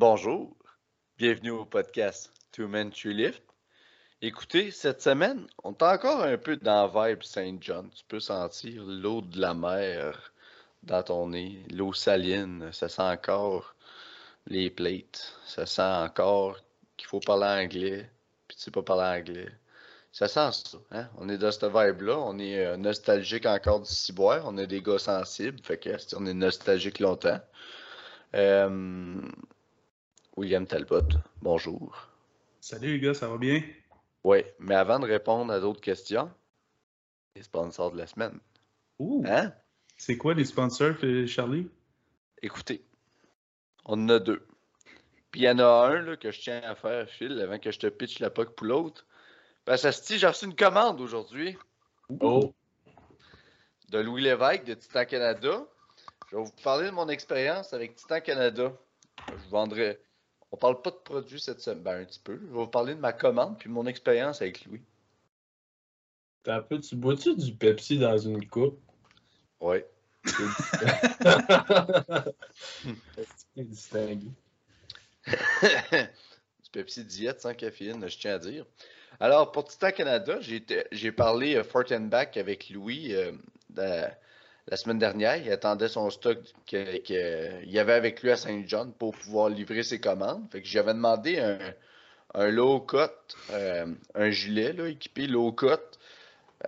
Bonjour, bienvenue au podcast Two Men Two Lift. Écoutez, cette semaine, on est encore un peu dans Vibe Saint John. Tu peux sentir l'eau de la mer dans ton nez, l'eau saline, ça sent encore les plates, ça sent encore qu'il faut parler anglais, puis tu sais pas parler anglais. Ça sent ça, hein? On est dans cette vibe-là, on est euh, nostalgique encore du ciboire, on est des gars sensibles, fait que on est nostalgique longtemps. Euh, William Talbot, bonjour. Salut les gars, ça va bien? Oui, mais avant de répondre à d'autres questions, les sponsors de la semaine. Ouh! Hein? C'est quoi les sponsors, euh, Charlie? Écoutez, on en a deux. Puis il y en a un là, que je tiens à faire, Phil, avant que je te pitche la POC pour l'autre. Ben, ça se dit, j'ai reçu une commande aujourd'hui Oh! de Louis Lévesque de Titan Canada. Je vais vous parler de mon expérience avec Titan Canada. Je vous vendrai. On parle pas de produits cette semaine, ben un petit peu. Je vais vous parler de ma commande puis mon expérience avec Louis. T'as un peu, tu bois-tu du Pepsi dans une coupe? C'est distingué. du Pepsi Diète sans caféine, je tiens à dire. Alors, pour Titan Canada, j'ai parlé euh, Fort and Back avec Louis euh, la semaine dernière. Il attendait son stock qu'il avait avec lui à Saint-John pour pouvoir livrer ses commandes. Fait j'avais demandé un, low cut, euh, un gilet équipé low cut,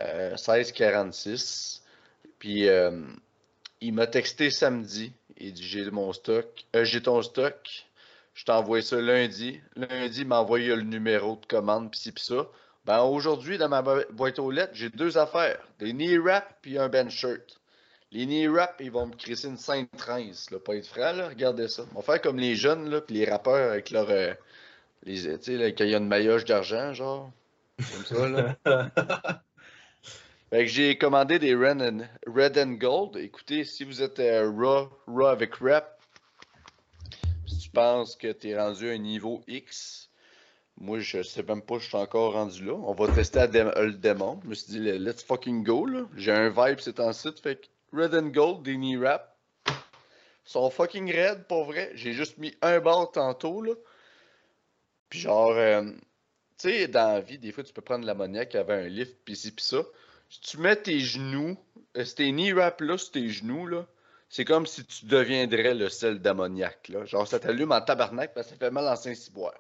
euh, 1646. Puis euh, il m'a texté samedi. Il dit J'ai mon stock, euh, j'ai ton stock. Je t'ai envoyé ça lundi. Lundi, il m'a envoyé le numéro de commande, pis ci, pis ça. Ben, aujourd'hui, dans ma bo- boîte aux lettres, j'ai deux affaires. Des knee wraps puis un bench shirt. Les knee wraps, ils vont me crisser une sainte transe, là. Pas être franc, là. Regardez ça. On va faire comme les jeunes, là, puis les rappeurs avec leur... euh, les, tu sais, quand il y a une maillotche d'argent, genre. Comme ça, là. Fait que j'ai commandé des Red and, Red and Gold. Écoutez, si vous êtes euh, raw, raw avec rap, si tu penses que tu es rendu à un niveau X, moi je sais même pas, je suis encore rendu là. On va tester à dé- le démon. Je me suis dit, let's fucking go là. J'ai un vibe, c'est en site. Fait que Red and Gold, des knee wraps, sont fucking raides pour vrai. J'ai juste mis un bar tantôt là. Puis genre, euh, tu sais, dans la vie, des fois tu peux prendre l'ammoniaque avec un lift, pis ci pis ça. Si tu mets tes genoux, euh, tes knee wraps là sur tes genoux là, c'est comme si tu deviendrais le sel d'ammoniac. là. Genre, ça t'allume en tabarnak parce que ça fait mal en Saint-Cyboire.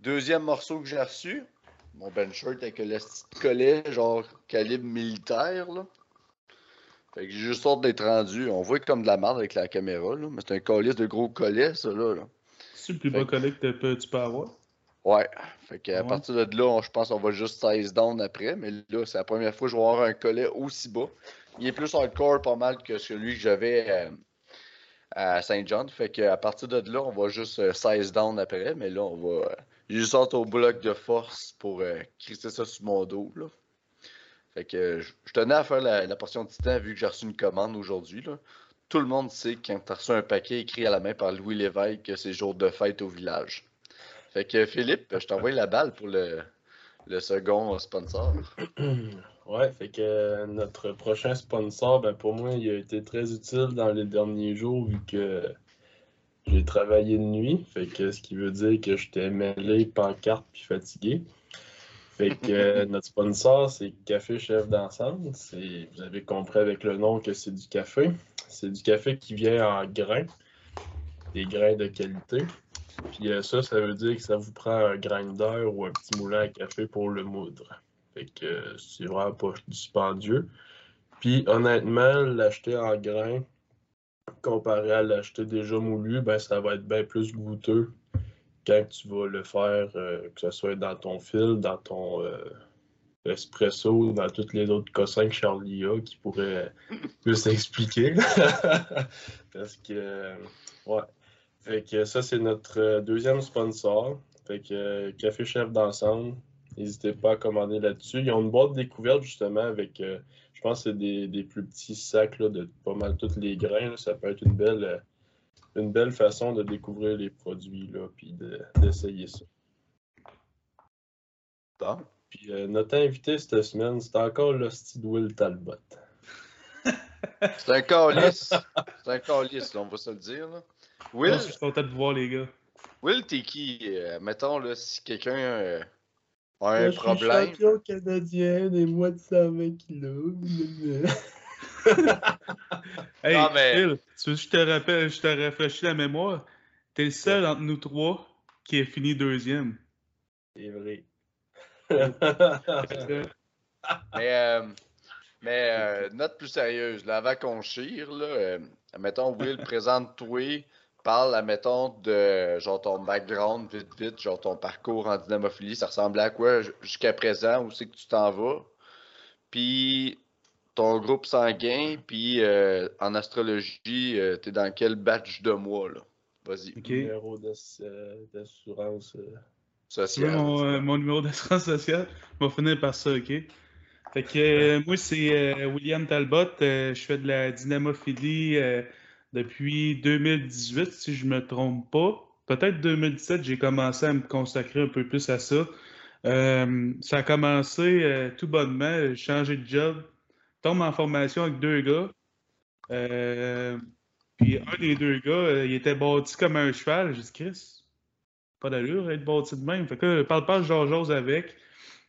Deuxième morceau que j'ai reçu, mon bench shirt avec le collet, genre calibre militaire. Là. Fait que j'ai juste hâte d'être rendu. On voit comme de la merde avec la caméra, là, mais c'est un collier de gros collet, ça là. là. C'est le plus Fait bas que- collet que tu peux, tu peux avoir? Ouais. Fait qu'à Ouais. partir de là, je pense qu'on va juste 16 down après. Mais là, c'est la première fois que je vais avoir un collet aussi bas. Il est plus hardcore pas mal que celui que j'avais euh, à Saint John. Fait qu'à partir de là, on va juste euh, 16 down après. Mais là, on va. euh, juste hâte au bloc de force pour euh, crisser ça sur mon dos. Là. Fait que euh, je tenais à faire la, portion de titan vu que j'ai reçu une commande aujourd'hui. Tout le monde sait quand tu as reçu un paquet écrit à la main par Louis Lévesque que c'est jour de fête au village. Fait que Philippe, je t'envoie la balle pour le, le second sponsor. Ouais, fait que notre prochain sponsor, ben pour moi, il a été très utile dans les derniers jours vu que j'ai travaillé de nuit. Fait que ce qui veut dire que j'étais mêlé, pancarte puis fatigué. Fait que euh, notre sponsor, c'est Café Chef d'ensemble. Vous avez compris avec le nom que c'est du café. C'est du café qui vient en grains, des grains de qualité. Puis euh, ça, ça veut dire que ça vous prend un grinder ou un petit moulin à café pour le moudre. Fait que euh, c'est vraiment pas dispendieux. Puis honnêtement, l'acheter en grains comparé à l'acheter déjà moulu, ben ça va être bien plus goûteux quand tu vas le faire, euh, que ce soit dans ton fil, dans ton euh, espresso, dans toutes les autres cossins que Charlie a qui pourraient plus expliquer. Parce que euh, ouais. Fait que ça, c'est notre euh, deuxième sponsor. Fait que Café Chef d'ensemble. N'hésitez pas à commander là-dessus. Ils ont une boîte découverte justement avec, je pense que c'est des, des plus petits sacs là, de pas mal tous les grains. là. Ça peut être une belle, une belle façon de découvrir les produits là, puis de- d'essayer ça. Puis euh, notre invité cette semaine, c'est encore l'hostie de Will Talbot. C'est un calice. C'est un calice, on va se le dire. Là. Will, Je suis content de vous voir, les gars. Will t'es qui? Euh, mettons, là, si quelqu'un euh, a un Moi, je suis problème? champion canadien des moins de 120 kilos. Hey, mais- Phil, tu veux que je te rappelle, je te rafraîchis la mémoire? T'es le seul entre nous trois qui a fini deuxième. C'est vrai. Mais, euh, mais euh, note plus sérieuse, là, avant qu'on chire, là, euh, mettons, Will, présente-toi, parle, mettons, de genre ton background, vite, vite, genre ton parcours en dynamophilie, ça ressemblait à quoi jusqu'à présent, où c'est que tu t'en vas, puis ton groupe sanguin, puis euh, en astrologie, euh, t'es dans quel batch de mois, là? Vas-y, OK. Numéro euh, d'assurance. euh. Tu veux social. mon, euh, mon numéro d'assurance sociale? On va finir par ça, OK? Fait que euh, moi, c'est euh, William Talbot. Euh, je fais de la dynamophilie euh, depuis 2018, si je me trompe pas. Peut-être 2017, j'ai commencé à me consacrer un peu plus à ça. Euh, ça a commencé euh, tout bonnement. J'ai changé de job. Tombe en formation avec deux gars. Euh, puis un des deux gars, euh, il était bâti comme un cheval. J'ai dit, Chris, pas d'allure être bâti de même. Fait que là, parle pas Georges avec.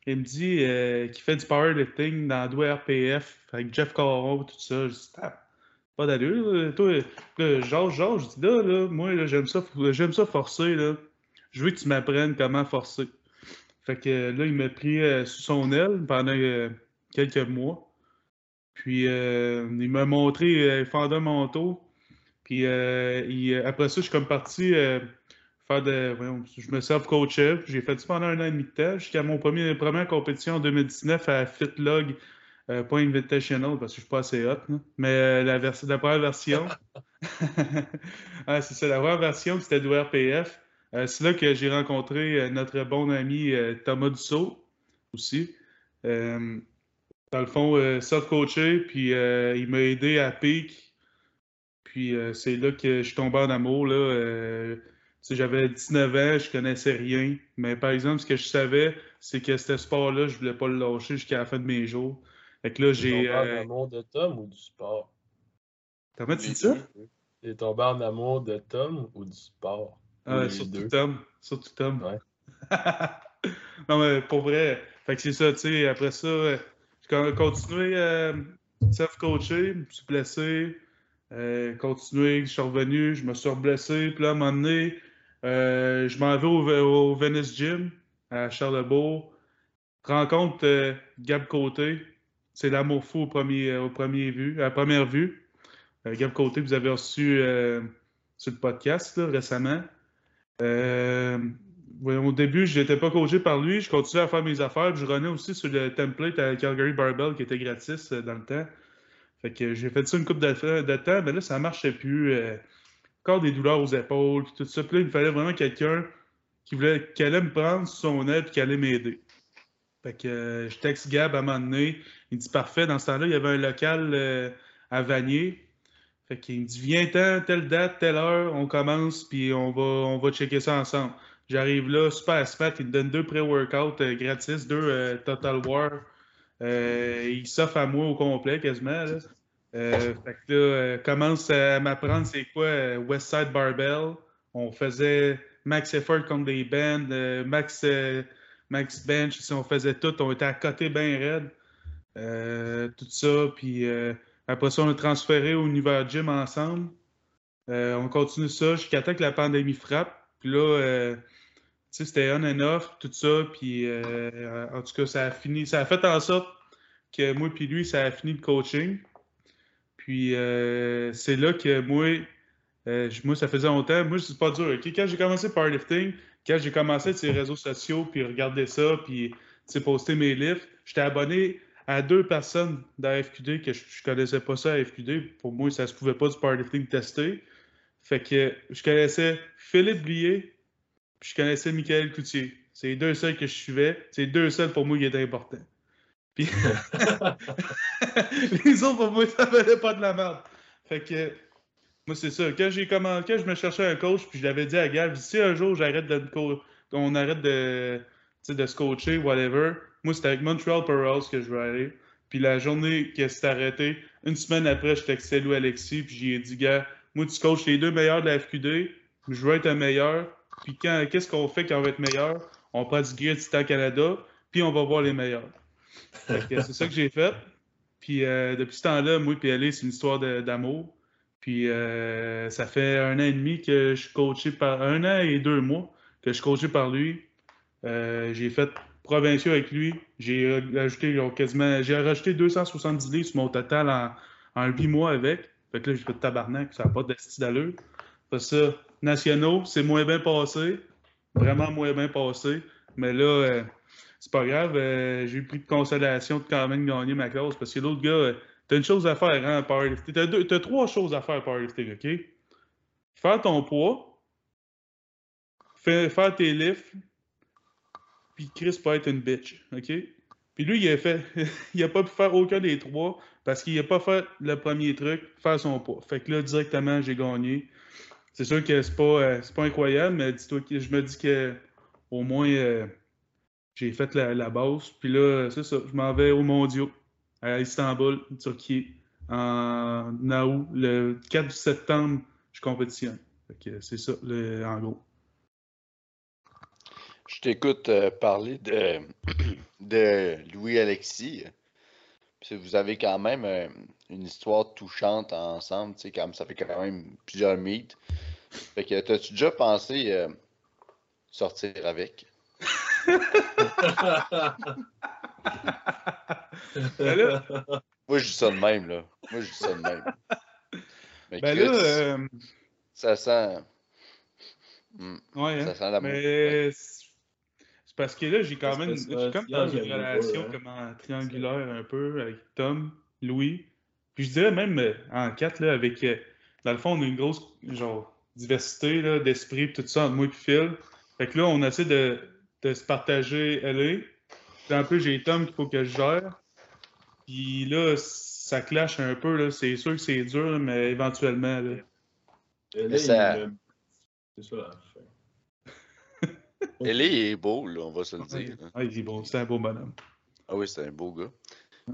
Il me dit euh, qu'il fait du powerlifting dans le RPF avec Jeff Caron tout ça. Je dis, pas d'allure. Toi, Georges, Georges, je dis là, là moi, là, j'aime ça, j'aime ça forcer. Là. Je veux que tu m'apprennes comment forcer. Fait que là, il m'a pris sous son aile pendant quelques mois. Puis euh, il m'a montré, euh, un manteau. Puis euh, il- après ça, je suis comme parti euh, faire de. je me self-coachais. J'ai fait ça pendant un an et demi de temps jusqu'à mon premier première compétition en 2019 à Fitlog. euh, parce que je suis pas assez hot. Mais euh, la, la première version. C'est ça, la première version, c'était du RPF. Euh, c'est là que j'ai rencontré euh, notre bon ami euh, Thomas Dussault aussi. Euh, dans le fond, euh, self-coaché, puis euh, il m'a aidé à pic. Puis euh, c'est là que je suis tombé en amour. Là, euh, j'avais 19 ans, je connaissais rien. Mais par exemple, ce que je savais, c'est que ce sport-là, je voulais pas le lâcher jusqu'à la fin de mes jours. Fait que là, T'es j'ai. tombé en amour de Tom ou du sport? Comment tu dis ça? T'es tombé en amour de Tom ou du sport? Ah, surtout deux? Tom. Surtout Tom. Ouais. non, mais pour vrai. Fait que c'est ça, tu sais. Après ça, euh, j'ai con- continué euh, self-coacher, je me suis blessé. Euh, continué, je suis revenu, je me suis reblessé. Puis là, à un moment donné, euh, je m'en vais au, Venice Gym à Charlebourg. Rencontre euh, Gab Côté. C'est l'amour fou au premier, au premier vue, à première vue. Gab Côté, vous avez reçu sur le podcast récemment. Au début, je n'étais pas coaché par lui. Je continuais à faire mes affaires. je renais aussi sur le template à Calgary Barbell qui était gratis euh, dans le temps. Fait que j'ai fait ça une couple de, de temps, mais là, ça marchait plus. euh, encore des douleurs aux épaules, tout ça. Puis là, il me fallait vraiment quelqu'un qui, voulait, qui allait me prendre son aide et qui allait m'aider. Fait que euh, je texte Gab à un moment donné. Il me dit parfait. Dans ce temps-là, il y avait un local euh, à Vanier. Fait me dit viens-t'en, telle date, telle heure, on commence, puis on va, on va checker ça ensemble. J'arrive là, super smart, il me donne deux pré-workouts euh, gratis, deux euh, Total War. Euh, il s'offre à moi au complet quasiment. Fait que là, commence à m'apprendre c'est quoi Westside Barbell. On faisait max effort contre des bands, max, max bench, si on faisait tout, on était à côté bien raide. Tout ça, puis après ça, on a transféré au Univers Gym ensemble. On continue ça jusqu'à temps que la pandémie frappe. Puis là, c'était on and off, tout ça. Puis euh, en tout cas, ça a fini, ça a fait en sorte que moi puis lui, ça a fini le coaching. Puis euh, c'est là que moi, euh, moi, ça faisait longtemps. Moi, c'est pas dur. Quand j'ai commencé powerlifting, quand j'ai commencé les réseaux sociaux, puis regarder ça, puis poster mes livres, j'étais abonné à deux personnes dans FQD que je, je connaissais pas ça à FQD. Pour moi, ça se pouvait pas du powerlifting testé. Fait que je connaissais Philippe Blier, puis je connaissais Michael Coutier. C'est les deux seuls que je suivais. C'est les deux seuls pour moi qui étaient importants. Puis les autres, pour moi, ça valait pas de la merde. Fait que moi, c'est ça. Quand j'ai commencé, quand je me cherchais un coach, puis je l'avais dit à Gab, si un jour j'arrête de qu'on arrête de, de se coacher, whatever, moi, c'était avec Montreal Pearls que je veux aller. Puis la journée que s'est arrêté, une semaine après, je textais Lou Alexis, puis j'ai dit, gars, moi, tu coaches les deux meilleurs de la FQD. je veux être un meilleur. Puis qu'est-ce qu'on fait quand on va être meilleur? On prend du Great Titan Canada, puis on va voir les meilleurs. c'est ça que j'ai fait. Puis euh, depuis ce temps-là, moi et elle, c'est une histoire d'amour. Puis euh, ça fait un an et demi que je suis coaché par. Un an et deux mois que je suis coaché par lui. Euh, j'ai fait provinciaux avec lui. J'ai ajouté quasiment. J'ai rajouté 270 livres sur mon total en, 8 mois avec. Fait que là, j'ai fait tabarnak, ça n'a pas d'allure. Fait ça, nationaux, c'est moins bien passé. Vraiment moins bien passé. Mais là, euh, c'est pas grave. Euh, j'ai eu pris de consolation de quand même gagner ma classe parce que l'autre gars, euh, t'as une chose à faire, hein, powerlifting. T'as, as trois choses à faire, powerlifting, OK? Faire ton poids, faire, faire tes lifts, puis Chris peut être une bitch, OK? Puis lui, il a fait, il a pas pu faire aucun des trois parce qu'il a pas fait le premier truc, faire son poids. Fait que là, directement, j'ai gagné. C'est sûr que c'est pas, euh, pas incroyable, mais dis-toi je me dis que au moins euh, j'ai fait la, base. Puis là, c'est ça, je m'en vais au mondiaux à Istanbul, Turquie, en août. Le 4 septembre, je compétitionne. C'est ça, en gros. Je t'écoute euh, parler de, de Louis-Alexis. Vous avez quand même une histoire touchante ensemble, tu sais, comme ça fait quand même plusieurs mythes. Fait que t'as-tu déjà pensé euh, sortir avec? Ben Moi, je dis ça de même, là. Moi, je dis ça de même. Mais ben là, ça sent. Ouais, ça hein. sent la Mais parce que là, j'ai quand même. comme dans une relation comme en triangulaire un peu avec Tom, Louis. Puis je dirais même euh, en quatre, là, avec. Euh, dans le fond, on a une grosse genre diversité d'esprit, tout ça entre moi et Phil. Fait que là, on essaie de, de se partager LA. Puis un peu, j'ai Tom qu'il faut que je gère. Puis là, ça clash un peu. Là. C'est sûr que c'est dur, mais éventuellement. Là. LA, ça... C'est ça la fin. Est beau, là, on va se le dire. Ah, il est beau, c'est un beau bonhomme. Ah oui, c'est un beau gars.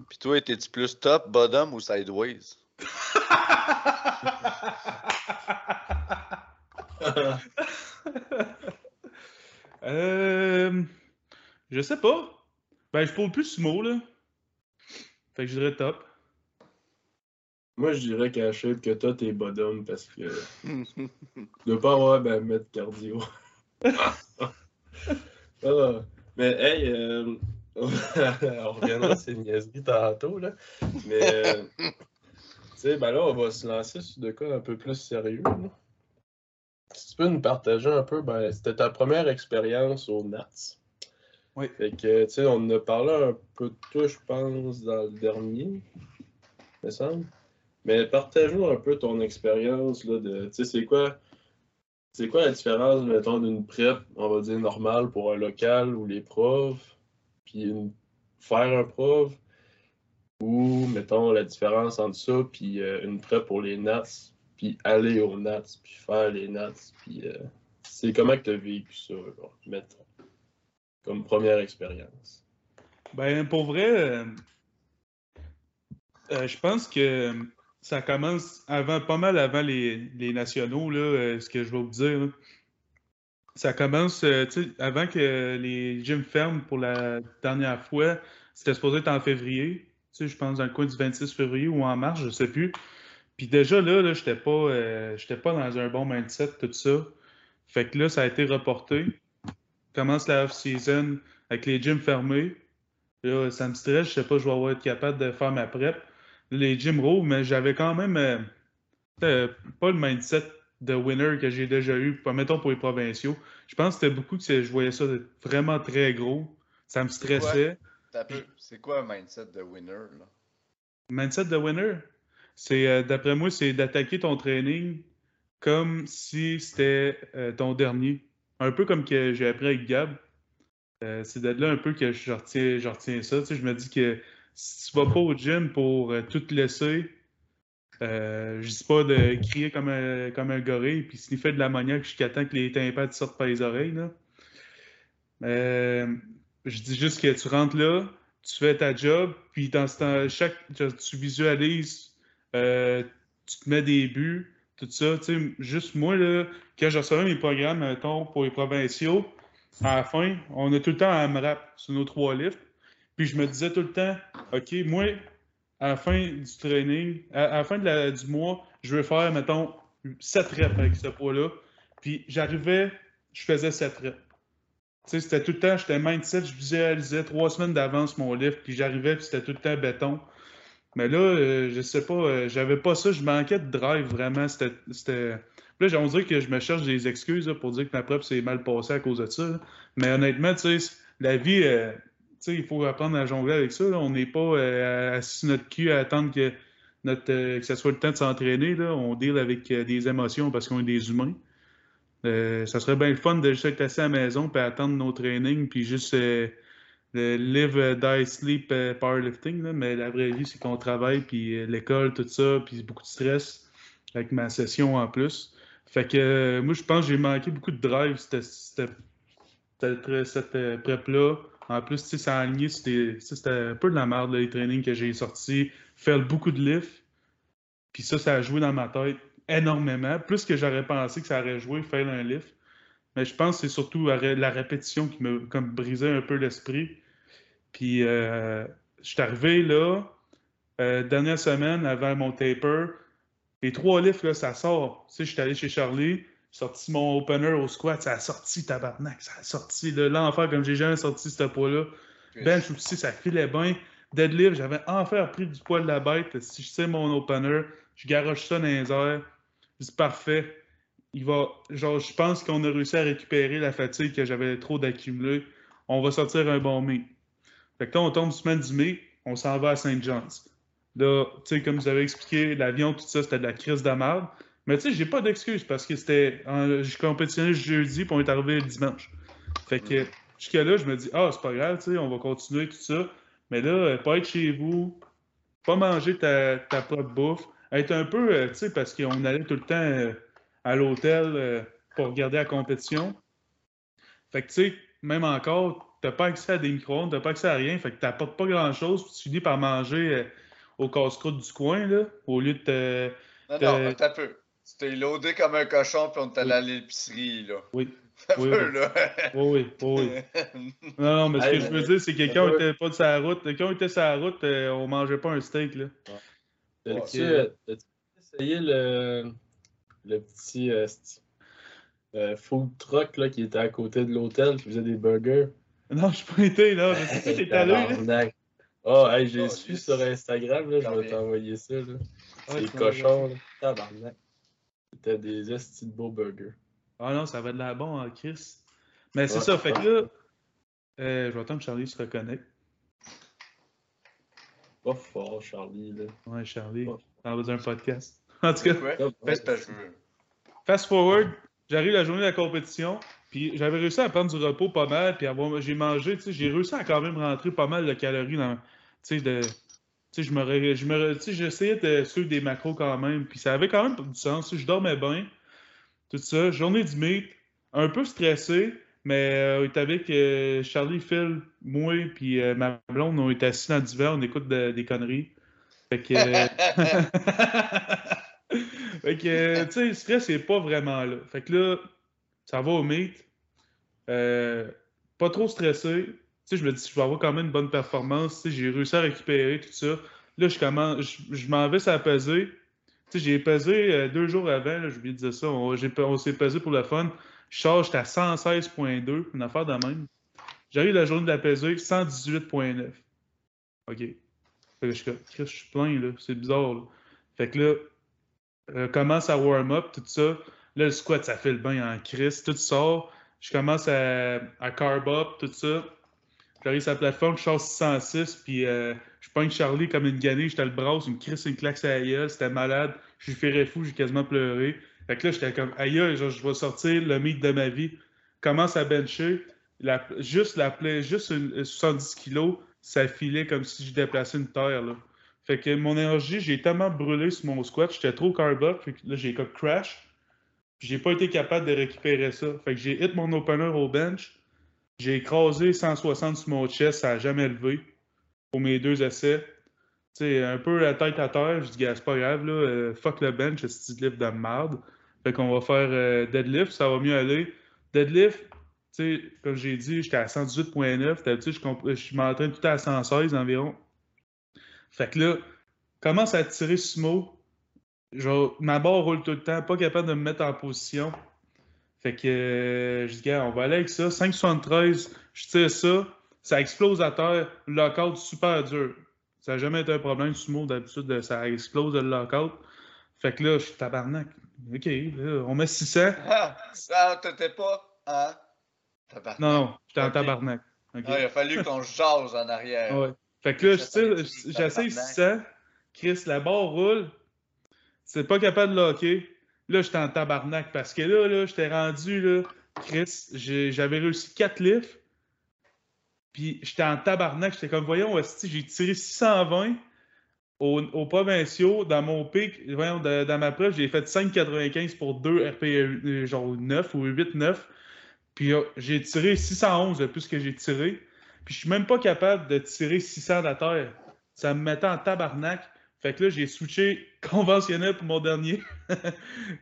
Puis toi, étais-tu plus top, bottom ou sideways? euh, je sais pas. Ben, je parle plus sumo, là. Fait que je dirais top. Moi, je dirais qu'à shape que toi, t'es bottom parce que tu dois pas avoir ben, mettre cardio. Ah, mais hey, euh, on reviendra sur ces niaiseries tantôt, là. Mais, euh, tu sais, ben là, on va se lancer sur des cas un peu plus sérieux. Si tu peux nous partager un peu, ben, c'était ta première expérience au NATS. Oui. Fait que, tu sais, on en a parlé un peu de toi, je pense, dans le dernier, me semble. Mais partage-nous un peu ton expérience, là, de, tu sais, c'est quoi c'est quoi la différence, mettons, d'une prep, on va dire, normale pour un local ou les profs, puis faire un prof, ou, mettons, la différence entre ça, puis euh, une prep pour les Nats, puis aller aux Nats, puis faire les Nats, puis euh, c'est comment que tu as vécu ça, mettons, comme première expérience? Ben, pour vrai, euh, je pense que ça commence avant, pas mal avant les, nationaux, là, ce que je vais vous dire. Ça commence, euh, avant que les gyms ferment pour la dernière fois, c'était supposé être en février, je pense dans le coin du 26 février ou en mars, je sais plus. Puis déjà là, là j'étais pas, euh, pas dans un bon mindset, tout ça. Fait que là, ça a été reporté. Commence la off-season avec les gyms fermés. Là, ça me stresse, je sais pas, je vais être capable de faire ma prep les Jim Rowe, mais j'avais quand même euh, pas le mindset de winner que j'ai déjà eu, mettons pour les provinciaux. Je pense que c'était beaucoup que je voyais ça vraiment très gros. Ça me stressait. C'est quoi un mindset de winner? Là? Mindset de winner? C'est euh, d'après moi, c'est d'attaquer ton training comme si c'était euh, ton dernier. Un peu comme que j'ai appris avec Gab. c'est de là un peu que je retiens, je retiens ça. je me dis que si tu vas pas au gym pour euh, tout laisser, euh, je dis pas de crier comme un, comme un gorille puis sniffer de l'ammoniaque jusqu'à temps que les tympans sortent par les oreilles. Euh, je dis juste que tu rentres là, tu fais ta job, puis dans chaque, tu visualises, tu te mets des buts, tout ça. Tu sais, juste moi, là, quand je recevais mes programmes, mettons, pour les provinciaux, à la fin, on a tout le temps un MRAP sur nos trois lifts. Puis je me disais tout le temps, OK, moi, à la fin du training, à, la fin du mois, je vais faire, mettons, 7 reps avec ce poids-là. Puis j'arrivais, je faisais 7 reps. Tu sais, c'était tout le temps, j'étais mindset, je visualisais trois semaines d'avance mon lift, puis j'arrivais, puis c'était tout le temps béton. Mais là, euh, je sais pas, euh, j'avais pas ça, je manquais de drive vraiment. C'était. Là, on dirait que je me cherche des excuses pour dire que ma preuve s'est mal passée à cause de ça. Mais honnêtement, tu sais, la vie, euh, il faut apprendre à jongler avec ça. On n'est pas assis sur notre cul à attendre que, notre, que ce soit le temps de s'entraîner. On deal avec des émotions parce qu'on est des humains. ça serait bien le fun de juste être assis à la maison puis attendre nos trainings puis juste le live, euh, die, sleep, euh, powerlifting, mais la vraie vie, c'est qu'on travaille, puis euh, l'école, tout ça, puis beaucoup de stress avec ma session en plus. Fait que moi, je pense que j'ai manqué beaucoup de drive cette prep-là. En plus, tu sais, ça a aligné, c'était un peu de la merde, les trainings que j'ai sortis. Faire beaucoup de lift. Puis ça, ça a joué dans ma tête énormément. Plus que j'aurais pensé que ça aurait joué, faire un lift. Mais je pense que c'est surtout la répétition qui me comme brisait un peu l'esprit. Puis euh, je suis arrivé là, euh, dernière semaine avant mon taper. Les trois livres, là, ça sort. Tu sais, je suis allé chez Charlie, sorti mon opener au squat, ça a sorti, tabarnak, ça a sorti. L'enfer, comme j'ai jamais sorti ce poids-là. Bench aussi, ça filait bien. Deadlift, j'avais enfin pris du poids de la bête. Si je sais mon opener, je garoche ça dans les airs. C'est parfait il va. Genre, je pense qu'on a réussi à récupérer la fatigue que j'avais trop d'accumuler. On va sortir un bon mai. Fait que là, on tombe semaine du mai, on s'en va à Saint John's. Là, tu sais, comme vous avez expliqué, l'avion, tout ça, c'était de la crise de merde. Mais tu sais, j'ai pas d'excuse parce que c'était. Je compétitionnais jeudi, puis on est arrivé le dimanche. Fait que jusqu'à là, je me dis, ah, c'est pas grave, tu sais, on va continuer tout ça. Mais là, euh, pas être chez vous, pas manger ta, ta propre bouffe, être un peu, euh, tu sais, parce qu'on allait tout le temps. Euh, à l'hôtel pour regarder la compétition. Fait que, tu sais, même encore, t'as pas accès à des micro-ondes, t'as pas accès à rien, fait que t'apportes pas grand-chose, puis tu finis par manger au casse-croûte du coin, là, au lieu de te... Non, non, un peu. Tu t'es loadé comme un cochon, puis on t'a allé à l'épicerie, là. Oui. oui, oui. là. oui, oui, oui. non, non, mais ce que je veux dire, c'est que quand on était pas de sa route, quand on était sur la route, euh, on mangeait pas un steak, là. As-tu essayé le le petit euh, euh, food truck là, qui était à côté de l'hôtel qui faisait des burgers? Non, je suis pas été là. Mais c'est t'es allé. Oh, hey, j'ai oh, su sur Instagram, là, je vais t'envoyer ça. Là. C'est des cochons. Là. Tabarnak. C'était des estis de beaux burgers. Ah non, ça va de la bon, hein, Chris. Mais c'est ça, fait que là, euh, je vais attendre que Charlie se reconnecte. Pas fort, Charlie, là. Ouais, Charlie. On a besoin d'un podcast. En tout cas, fast forward, j'arrive la journée de la compétition, puis j'avais réussi à prendre du repos pas mal, puis j'ai mangé, tu sais, j'ai réussi à quand même rentrer pas mal de calories dans, tu sais, de, je me, je me, j'essayais de suivre des macros quand même, puis ça avait quand même du sens, je dormais bien, tout ça, journée du meet, un peu stressé, mais euh, avec euh, Charlie, Phil, moi, puis euh, ma blonde, on est assis dans le divan, on écoute des conneries. Fait que. fait que, tu sais, le stress n'est pas vraiment là. Fait que là, ça va au meet. Pas trop stressé. Je me dis, je vais avoir quand même une bonne performance. J'ai réussi à récupérer tout ça. Là, je commence, je, m'en vais ça peser. J'ai pesé euh, deux jours avant, j'ai oublié de dire ça. On, on s'est pesé pour le fun. Je charge, j'étais à 116.2, une affaire de même. J'arrive la journée de la peser, 118.9. OK. Fait que je suis, je plein, là. C'est bizarre, là. Fait que là, euh, commence à warm up, tout ça. Là, le squat, ça fait le bain en crise. Tout sort. Je commence à, à carb up, tout ça. J'arrive sur la plateforme, je sors 606, puis euh, je pogne Charlie comme une gannée, j'étais le bras, une crise, une claque à la c'était malade. Je suis fait fou, j'ai quasiment pleuré. Fait que là, j'étais comme, aïe, je vais sortir le mythe de ma vie. Commence à bencher. La, juste la juste 70 kilos, ça filait comme si je déplaçais une terre. Fait que mon énergie, j'ai tellement brûlé sur mon squat, j'étais trop carb fait que là, j'ai comme crash. J'ai pas été capable de récupérer ça. Fait que j'ai hit mon opener au bench. J'ai écrasé 160 sur mon chest, ça n'a jamais levé pour mes deux essais. sais, un peu la tête à terre. Je dis, c'est pas grave, là. euh, fuck le bench, c'est petit lift de merde. Fait qu'on va faire euh, deadlift, ça va mieux aller. Deadlift, tu comme j'ai dit, j'étais à 118.9. D'habitude, je, je m'entraîne tout à 116 environ. Fait que là, commence à tirer sumo. Genre, ma barre roule tout le temps, pas capable de me mettre en position. Fait que euh, je dis, on va aller avec ça. 5,73, je tire ça, ça explose à terre, lockout super dur. Ça n'a jamais été un problème, sumo, d'habitude, ça explose le lockout. Fait que là, je suis tabarnak. OK, là, on met 600. Ah, ça, t'étais pas. Hein? Tabarnak. Non, non, j'étais en tabarnak. Ah, il a fallu qu'on jase en arrière. Ouais. Fait que là, j'essaie tabarnak. 600. Chris, la barre roule. C'est pas capable de locker. Là, j'étais en tabarnak parce que là, là j'étais rendu, là, Chris, j'avais réussi 4 lifts. Puis j'étais en tabarnak. J'étais comme, voyons, j'ai tiré 620 aux, aux provinciaux. Dans mon pic, voyons, dans ma preuve, j'ai fait 5,95 pour 2 RP, euh, genre 9 ou 8-9. Puis euh, j'ai tiré 611 de plus que j'ai tiré. Puis je suis même pas capable de tirer 600 de la terre. Ça me mettait en tabarnak. Fait que là, j'ai switché conventionnel pour mon dernier.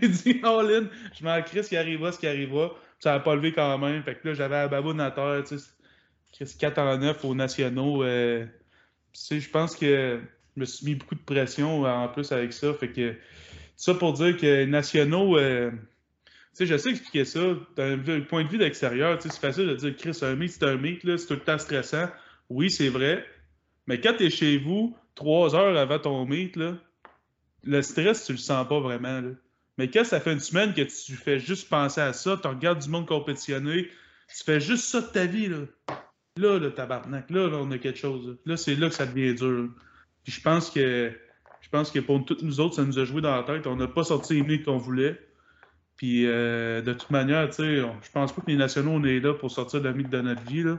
j'ai dit all-in, je m'en crisse ce qui arrivera, ce qui arrivera. Ça n'a pas levé quand même. Fait que là, j'avais la baboune à terre, tu sais. Chris 4 en 9 aux nationaux. euh, tu sais, je pense que je me suis mis beaucoup de pression euh, en plus avec ça. Fait que ça pour dire que nationaux, euh, tu sais, je sais expliquer ça d'un point de vue d'extérieur. Tu sais, c'est facile de dire, Chris, un meet, c'est un meet, c'est tout le temps stressant. Oui, c'est vrai. Mais quand tu es chez vous, trois heures avant ton meet, là, le stress, tu le sens pas vraiment. là. Mais quand ça fait une semaine que tu fais juste penser à ça, tu regardes du monde compétitionner, tu fais juste ça de ta vie, là. Là, le tabarnak, là, là, on a quelque chose. Là, Là, c'est là que ça devient dur. Puis je pense que je pense que pour toutes nous autres, ça nous a joué dans la tête. On n'a pas sorti les meets qu'on voulait. Puis euh, de toute manière, tu sais, je pense pas que les nationaux, on est là pour sortir le mythe de notre vie. Là.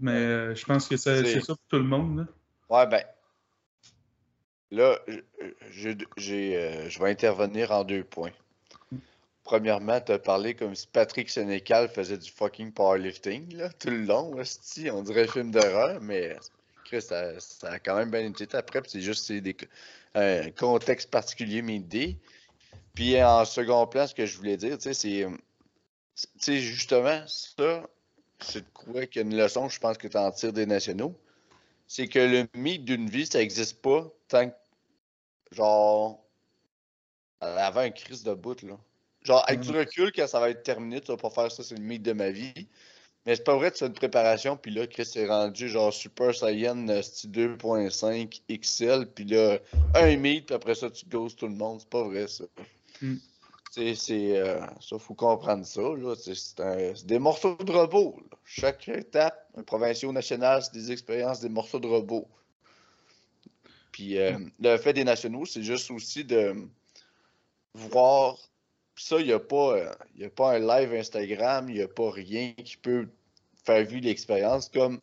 Mais euh, je pense que c'est ça pour tout le monde. là. Ouais, ben. Là, euh, je vais intervenir en deux points. Premièrement, tu as parlé comme si Patrick Sénécal faisait du fucking powerlifting, là, tout le long, on dirait film d'horreur, mais Chris, ça, a quand même bien été après, c'est juste des, un contexte particulier, mes idées. Puis en second plan, ce que je voulais dire, tu sais, c'est. Justement, ça, c'est de quoi qu'il y a une leçon, je pense que tu en tires des nationaux c'est que le mythe d'une vie, ça n'existe pas tant que, genre, avant un crise de bout, là. Genre, avec du recul, quand ça va être terminé, tu vas pas faire ça, c'est le mythe de ma vie. Mais c'est pas vrai, tu fais une préparation, puis là, Chris est rendu genre Super Saiyan euh, style 2.5 XL, puis là, un mythe, puis après ça, tu doses tout le monde. C'est pas vrai, ça. Mm. C'est. euh, ça, faut comprendre ça, C'est des morceaux de robot, là. Chaque étape, un provincial national, c'est des expériences, des morceaux de robot. Puis euh, le fait des nationaux, c'est juste aussi de voir. Puis ça, il n'y a, pas, euh, y a pas un live Instagram, il n'y a pas rien qui peut faire vivre l'expérience. Comme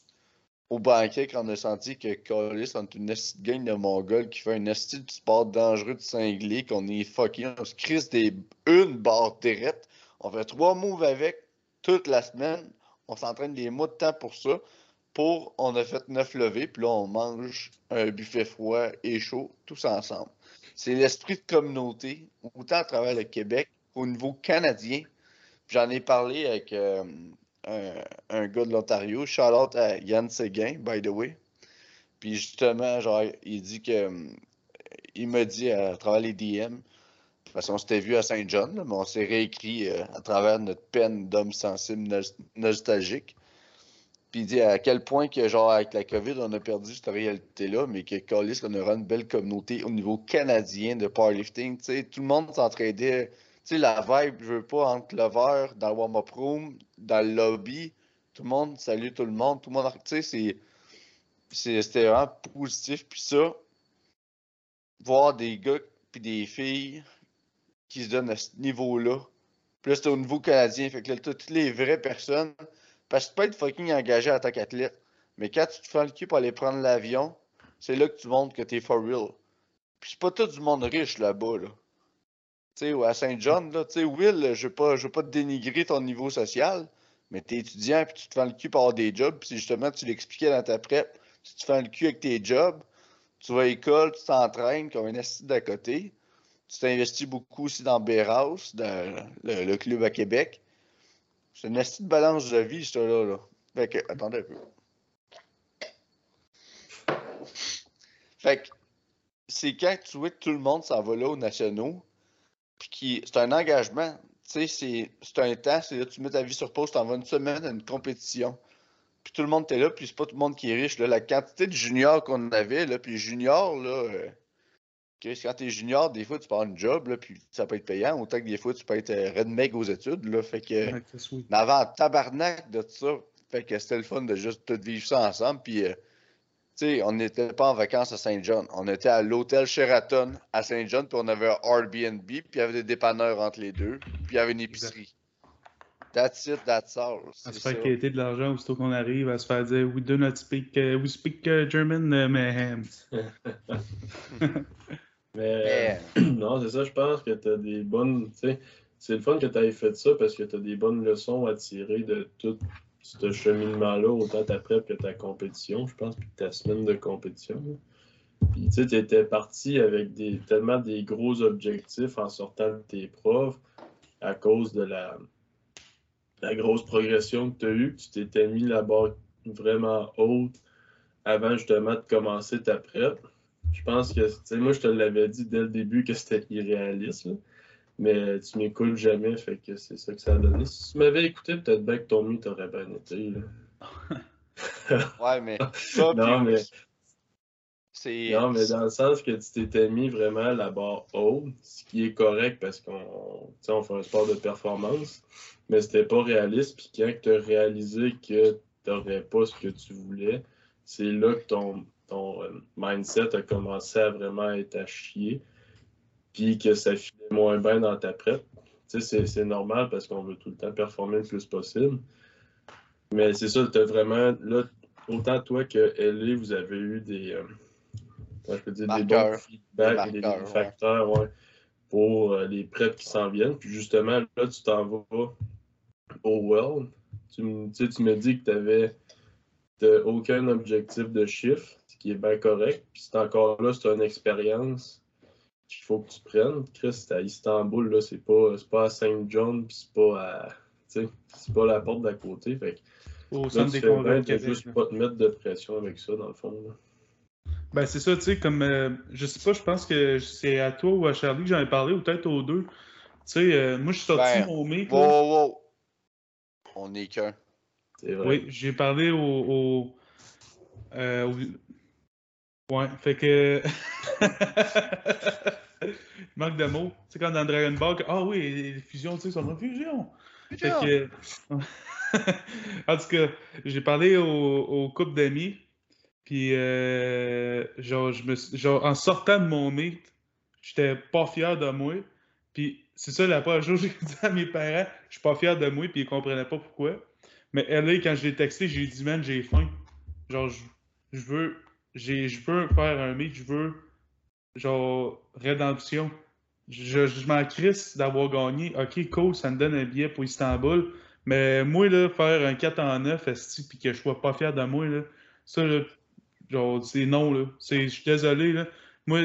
au banquet, quand on a senti que Callis, on est une esti de gang de Mongols qui fait un esti de sport dangereux de cinglé, qu'on est fucking, on se crisse des, une barre direct. On fait trois moves avec toute la semaine. On s'entraîne des mois de temps pour ça. Pour, on a fait neuf levées, puis là, on mange un buffet froid et chaud, tous ensemble. C'est l'esprit de communauté, autant à travers le Québec qu'au niveau canadien. J'en ai parlé avec euh, un, gars de l'Ontario, shout out à Yann Séguin, by the way. Puis justement, genre, il dit que. Il m'a dit à travers les DM, parce qu'on s'était vu à Saint-John, mais on s'est réécrit euh, à travers notre peine d'homme sensible nos- nostalgique. Puis il dit à quel point que, genre, avec la COVID, on a perdu cette réalité-là, mais que Callis, on aura une belle communauté au niveau canadien de powerlifting. Tout le monde s'entraidait. Sais, la vibe, je veux pas, entre verre, dans le warm-up room, dans le lobby, tout le monde salue tout le monde, tout le monde. Tu sais, C'était vraiment positif. Puis ça, voir des gars puis des filles qui se donnent à ce niveau-là. Puis là, au niveau canadien. Fait que là, toutes les vraies personnes. Parce que tu peux être fucking engagé en tant qu'athlète. Mais quand tu te fais le cul pour aller prendre l'avion, c'est là que tu montres que t'es for real. Puis c'est pas tout du monde riche là-bas, là. Tu sais, à Saint-John, là, tu sais, Will, je je veux pas te dénigrer ton niveau social, mais t'es étudiant puis tu te fais le cul avoir des jobs, puis justement, tu l'expliquais dans ta prep, tu fais le cul avec tes jobs, tu vas à l'école, tu t'entraînes comme un assistant d'à côté. Tu t'investis beaucoup aussi dans Beerhouse, dans le, club à Québec. C'est une astuce de balance de vie, ça là. là. Fait que, attendez un peu. Fait que, c'est quand tu vois que tout le monde s'en va là aux nationaux, puis qui, c'est un engagement. Tu sais, c'est un temps, c'est là, tu mets ta vie sur pause, tu vas une semaine à une compétition. Puis tout le monde était là, puis c'est pas tout le monde qui est riche. Là. La quantité de juniors qu'on avait, là, puis juniors, là, euh, quand t'es junior, des fois, tu pars un job, là, puis ça peut être payant, autant que des fois, tu peux être euh, redneck aux études, là, fait que... Ouais, avant, tabarnak de tout ça, fait que c'était le fun de juste tout vivre ça ensemble, puis... Euh, sais, on n'était pas en vacances à Saint-John. On était à l'hôtel Sheraton à Saint-John, puis on avait un Airbnb, puis il y avait des dépanneurs entre les deux, puis il y avait une épicerie. That's it, that's all. À se faire quitter de l'argent aussitôt qu'on arrive, à se faire dire We do not speak, uh, we speak uh, German, uh, mais Mais non, c'est ça, je pense que tu as des bonnes. C'est le fun que tu aies fait ça parce que tu as des bonnes leçons à tirer de tout ce cheminement-là, autant ta prep que ta compétition, je pense, puis ta semaine de compétition. Puis tu sais, étais parti avec tellement des gros objectifs en sortant de tes profs à cause de la, la grosse progression que tu as eue, que tu t'étais mis la barre vraiment haute avant justement de commencer ta prep. Je pense que, tu sais, moi, je te l'avais dit dès le début que c'était irréaliste, mais tu m'écoutes jamais, fait que c'est ça que ça a donné. Si tu m'avais écouté, peut-être bien que ton mieux t'aurait bien été. ouais, mais. non, mais. Non, mais dans le sens que tu t'étais mis vraiment la barre haute, ce qui est correct parce qu'on on fait un sport de performance, mais c'était pas réaliste. Puis quand tu as réalisé que tu n'aurais pas ce que tu voulais, c'est là que ton, ton euh, mindset a commencé à vraiment être à chier, puis que ça filait moins bien dans ta prep. Tu sais, c'est normal parce qu'on veut tout le temps performer le plus possible. Mais c'est ça, tu as vraiment, là, autant toi que Ellie, vous avez eu des, euh, je peux dire, des bons feedbacks des, facteurs pour euh, les prêts qui s'en viennent. Puis justement, là, tu t'en vas au World. Tu, tu me dis que tu avais aucun objectif de chiffre qui est bien correct. Puis c'est encore là, c'est une expérience qu'il faut que tu prennes. Chris, c'est à Istanbul, là, c'est pas, pas à Saint John, puis c'est pas à. C'est pas la porte d'à côté. Fait Au centre des congrès de juste pas te mettre de pression avec ça, dans le fond. Ben, c'est ça, tu sais, comme. Euh, je sais pas, je pense que c'est à toi ou à Charlie que j'en ai parlé, ou peut-être aux deux. Tu sais, euh, moi, je suis sorti ben, au mec. Wow, wow, wow. On est qu'un. Oui, j'ai parlé au, au, euh, Ouais, fait que. manque de mots. C'est comme dans Dragon Ball, ah oui, les fusions, tu sais, sont en fusion. Fait que. en tout cas, j'ai parlé au, au couple d'amis, puis euh, genre, je me, genre, en sortant de mon meet, j'étais pas fier de moi. Puis c'est ça, la première chose que j'ai dit à mes parents, je suis pas fier de moi, puis ils comprenaient pas pourquoi. Mais elle, quand je l'ai texté, j'ai dit, man, j'ai faim. Genre, je, je veux je veux faire un meet, je veux genre rédemption. Je, je m'en crisse d'avoir gagné. Ok, cool, ça me donne un billet pour Istanbul. Mais moi, faire un 4 en 9, puis que je sois pas fier de moi, ça, genre, c'est non. Je suis désolé. Moi,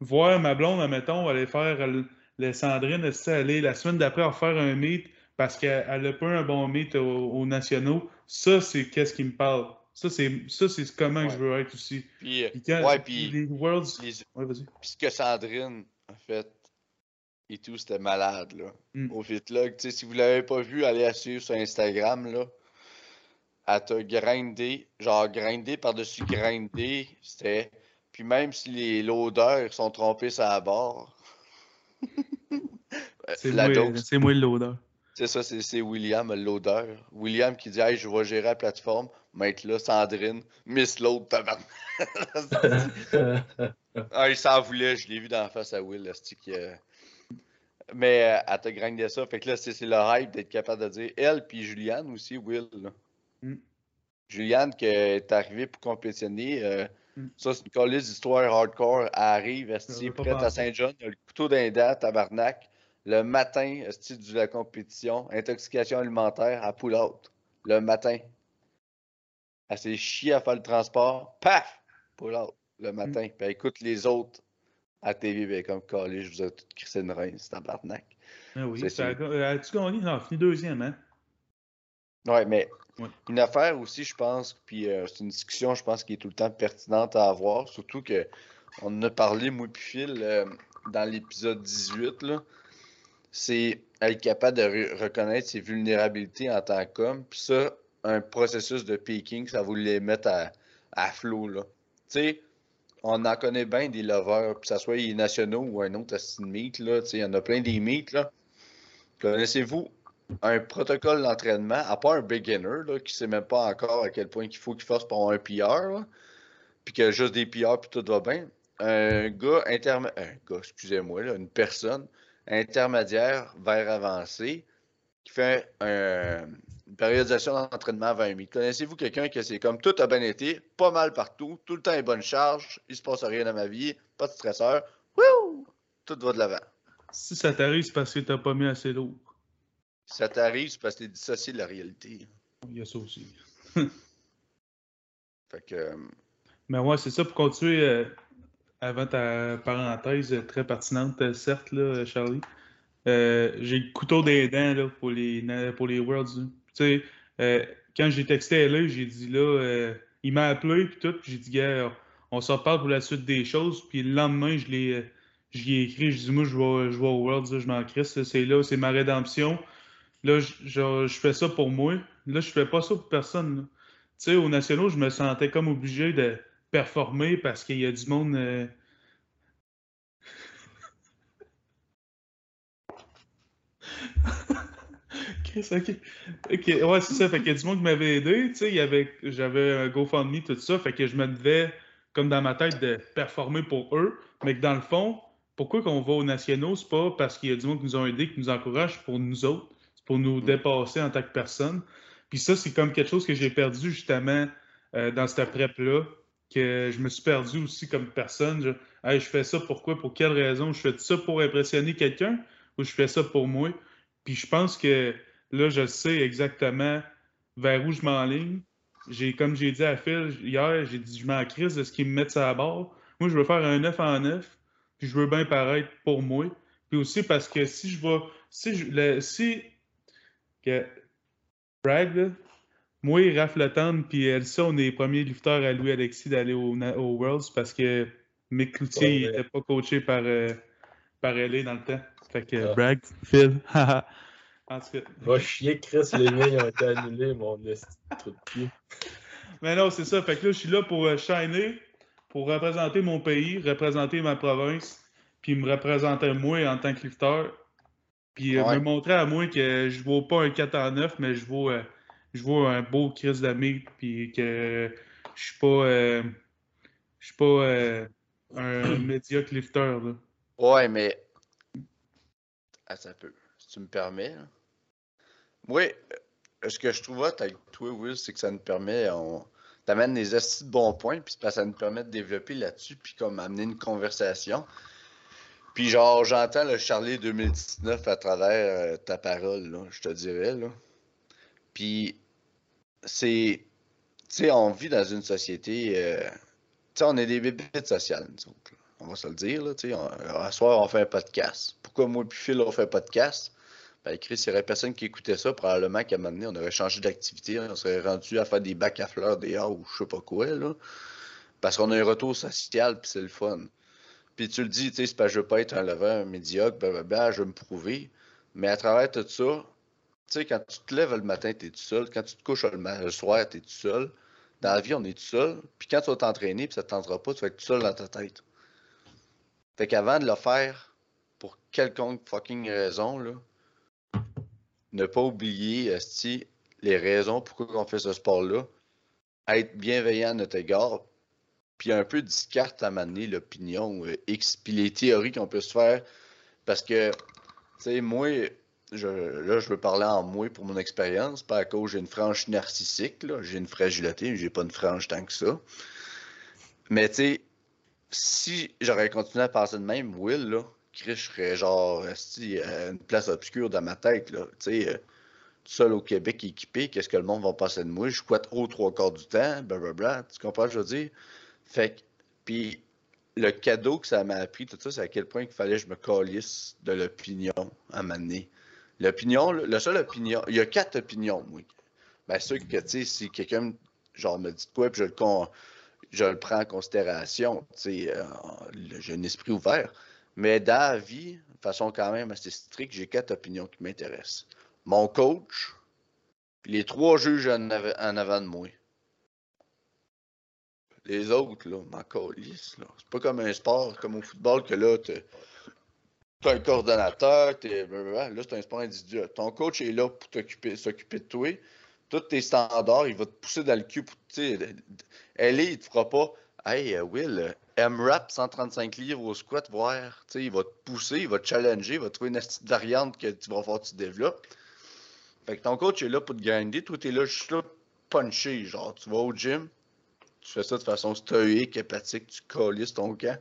voir ma blonde, admettons, aller faire le, Sandrine, aller la semaine d'après faire un meet parce qu'elle a pas un bon meet aux nationaux, ça, c'est qu'est-ce qui me parle. Ça, c'est ça c'est comment je veux être aussi. Puis, ouais, puis les Worlds. Ouais, vas-y. Puis ce que Sandrine a fait et tout, c'était malade, là. Mm. Au Fitlog. Si vous l'avez pas vu, allez la suivre sur Instagram, là. Elle t'a grindé, genre grindé par-dessus grindé. C'était. Puis même si les loaders sont trompés sur la barre. c'est moi, moi le loader. C'est ça, c'est William, l'odeur. William qui dit Hey, je vais gérer la plateforme. Mettre là, Sandrine, Miss Load, tabarnak. ah, il s'en voulait, je l'ai vu dans la face à Will, qui, euh... Mais euh, elle t'a grindé ça. Fait que là, c'est le hype d'être capable de dire elle, puis Juliane aussi, Will. Là. Mm. Juliane qui est arrivée pour compétitionner. Euh, mm. Ça, c'est une colise d'histoire hardcore. Elle arrive, elle est prête à Saint-John, le couteau d'un tabarnak le matin, de la compétition, intoxication alimentaire à pull-out. Le matin. Elle s'est chiée à faire le transport. Paf! Pour l'autre, le Mm. matin. Puis elle écoute les autres à TV. Ben, comme calé, je vous ai tout crissé une reine, c'est tabarnak. Ah oui. Ça euh, As-tu gagné? Non, fini deuxième, hein? Ouais, mais Ouais. une affaire aussi, je pense, puis euh, c'est une discussion, je pense, qui est tout le temps pertinente à avoir. Surtout que on en a parlé, moi puis Phil, euh, dans l'épisode 18, là. C'est être capable de re- reconnaître ses vulnérabilités en tant qu'homme. Puis ça, un processus de peaking, ça vous les mettre à, à flot. Tu sais, on en connaît bien des lovers, que ce soit les nationaux ou un autre style meet, là. Tu sais, il y en a plein des meets, là. Connaissez-vous un protocole d'entraînement, à part un beginner là, qui sait même pas encore à quel point il faut qu'il fasse pour un PR, puis qu'il y a juste des PR puis tout va bien? Un gars intermédiaire, un gars, excusez-moi, une personne intermédiaire vers avancé qui fait un- une périodisation d'entraînement à 20 000. Connaissez-vous quelqu'un qui c'est comme tout a bien été, pas mal partout, tout le temps est bonne charge, il se passe rien dans ma vie, pas de stresseur, wouh, tout va de l'avant. Si ça t'arrive, c'est parce que t'as pas mis assez lourd. Si ça t'arrive, c'est parce que t'es dissocié de la réalité. Il y a ça aussi. Fait que. euh, Mais ouais, c'est ça pour continuer euh, avant ta parenthèse très pertinente, certes, là, Charlie. Euh, j'ai le couteau des dents là, pour, les, pour les Worlds. là. Tu sais, euh, quand j'ai texté LA, j'ai dit là, euh, il m'a appelé puis tout, j'ai dit, gars, on s'en parle pour la suite des choses. Puis le lendemain, je l'ai, ai écrit, je dis, moi, je vais, je vais au Worlds, là, je m'en crisse, là, c'est là, c'est ma rédemption. Là, je, je- fais ça pour moi. Là, je fais pas ça pour personne. là. Tu sais, aux nationaux, je me sentais comme obligé de performer parce qu'il y a du monde. euh, Chris, ok. Ok, ouais, c'est ça. Fait qu'il y a du monde qui m'avait aidé. Tu sais, j'avais un GoFundMe, tout ça. Fait que je me devais, comme dans ma tête, de performer pour eux. Mais que dans le fond, pourquoi qu'on va aux nationaux, c'est pas parce qu'il y a du monde qui nous ont aidés, qui nous encourage, c'est pour nous autres. C'est pour nous dépasser en tant que personne. Puis ça, c'est comme quelque chose que j'ai perdu justement euh, dans cette prep-là, que je me suis perdu aussi comme personne. Je, je fais ça pourquoi, pour quelle raison? Je fais ça pour impressionner quelqu'un ou je fais ça pour moi? Puis je pense que là, je sais exactement vers où je m'enligne. J'ai, comme j'ai dit à Phil hier, j'ai dit je m'en crise de ce qu'ils me mettent à barre. Moi, je veux faire un 9 en 9, puis je veux bien paraître pour moi. Puis aussi parce que si je vais. Si je, si que moi, Raph Letendre, puis Elsa, on est les premiers lifteurs à Louis Alexis d'aller au, Worlds parce que Mick Cloutier Ouais, il ouais. était pas coaché par, euh, par LA dans le temps. Fait que Ah. Bragg, Phil, haha. En tout cas. Va chier, Chris, les miens ont été annulés, mon trou de cul. Mais non, c'est ça. Fait que là, je suis là pour euh, shiner, pour représenter mon pays, représenter ma province, puis me représenter moi en tant que lifteur. Puis euh, me montrer à moi que je vaux pas un 4 en 9, mais je vaux, euh, je vaux un beau Chris d'ami, puis que je suis pas, euh, je suis pas euh, un médiocre lifter. Là. Ouais, mais. Ah, ça peut. Si tu me permets. là. Moi, euh, ce que je trouve avec toi, Will, c'est que ça nous permet. On t'amène des assis de bons points, puis ça nous permet de développer là-dessus, puis comme amener une conversation. Puis genre, j'entends le Charlie 2019 à travers euh, ta parole, là, je te dirais, là. Puis, c'est. Tu sais, on vit dans une société. euh, tu sais, on est des bébites sociales, nous autres. On va se le dire, tu sais. À soir, on fait un podcast. Pourquoi moi et Phil, on fait un podcast? Ben, Chris, il n'y aurait personne qui écoutait ça. Probablement qu'à un moment donné, on aurait changé d'activité. On serait rendu à faire des bacs à fleurs dehors ou je sais pas quoi, là. Parce qu'on a un retour social, puis c'est le fun. Puis tu le dis, tu sais, c'est pas je veux pas être un lever médiocre, blablabla, je veux me prouver. Mais à travers tout ça, sais, quand tu te lèves le matin, tu es tout seul. Quand tu te couches le, soir, tu es tout seul. Dans la vie, on est tout seul. Puis quand tu vas t'entraîner, puis ça ne te pas, tu vas être tout seul dans ta tête. Fait qu'avant de le faire, pour quelconque fucking raison, là, ne pas oublier, esti, les raisons pourquoi on fait ce sport-là. Être bienveillant à notre égard, puis un peu discarte à m'amener l'opinion euh, puis les théories qu'on peut se faire. Parce que, tu sais, moi, là, je veux parler en moi pour mon expérience, pas à cause j'ai une frange narcissique. J'ai une fragilité, j'ai pas une frange tant que ça. Mais, tu sais, si j'aurais continué à penser de même, Will, là, Chris, je serais genre, esti, à une place obscure dans ma tête, là. Tu sais, euh, seul au Québec équipé, qu'est-ce que le monde va passer de moi? Je squatte au trois quarts du temps, blablabla. Tu comprends ce que je veux dire? Fait que, puis le cadeau que ça m'a appris, tout ça, c'est à quel point il fallait que je me calisse de l'opinion à m'amener. L'opinion, le seul opinion, il y a quatre opinions, moi. Ben, sûr que, tu sais, si quelqu'un, genre, me dit quoi, puis je le, je le prends en considération, tu sais, euh, j'ai un esprit ouvert. Mais dans la vie, de façon quand même assez stricte, j'ai quatre opinions qui m'intéressent. Mon coach, les trois juges en, avant de moi. Les autres, là, m'en calisse, là. C'est pas comme un sport, comme au football, que là, t'as un coordonnateur, t'es. Là, c'est un sport individuel. Ton coach est là pour s'occuper de toi. Tous tes standards, il va te pousser dans le cul pour. Elle est, il te fera pas. Hey, euh, Will, M-Rap 135 livres au squat, voir. Il va te pousser, il va te challenger, il va trouver une petite variante que tu vas faire, tu développes. Fait que ton coach est là pour te grinder, toi, t'es là juste là puncher. Genre, tu vas au gym, tu fais ça de façon stoïque, hépatique, tu colles ton camp.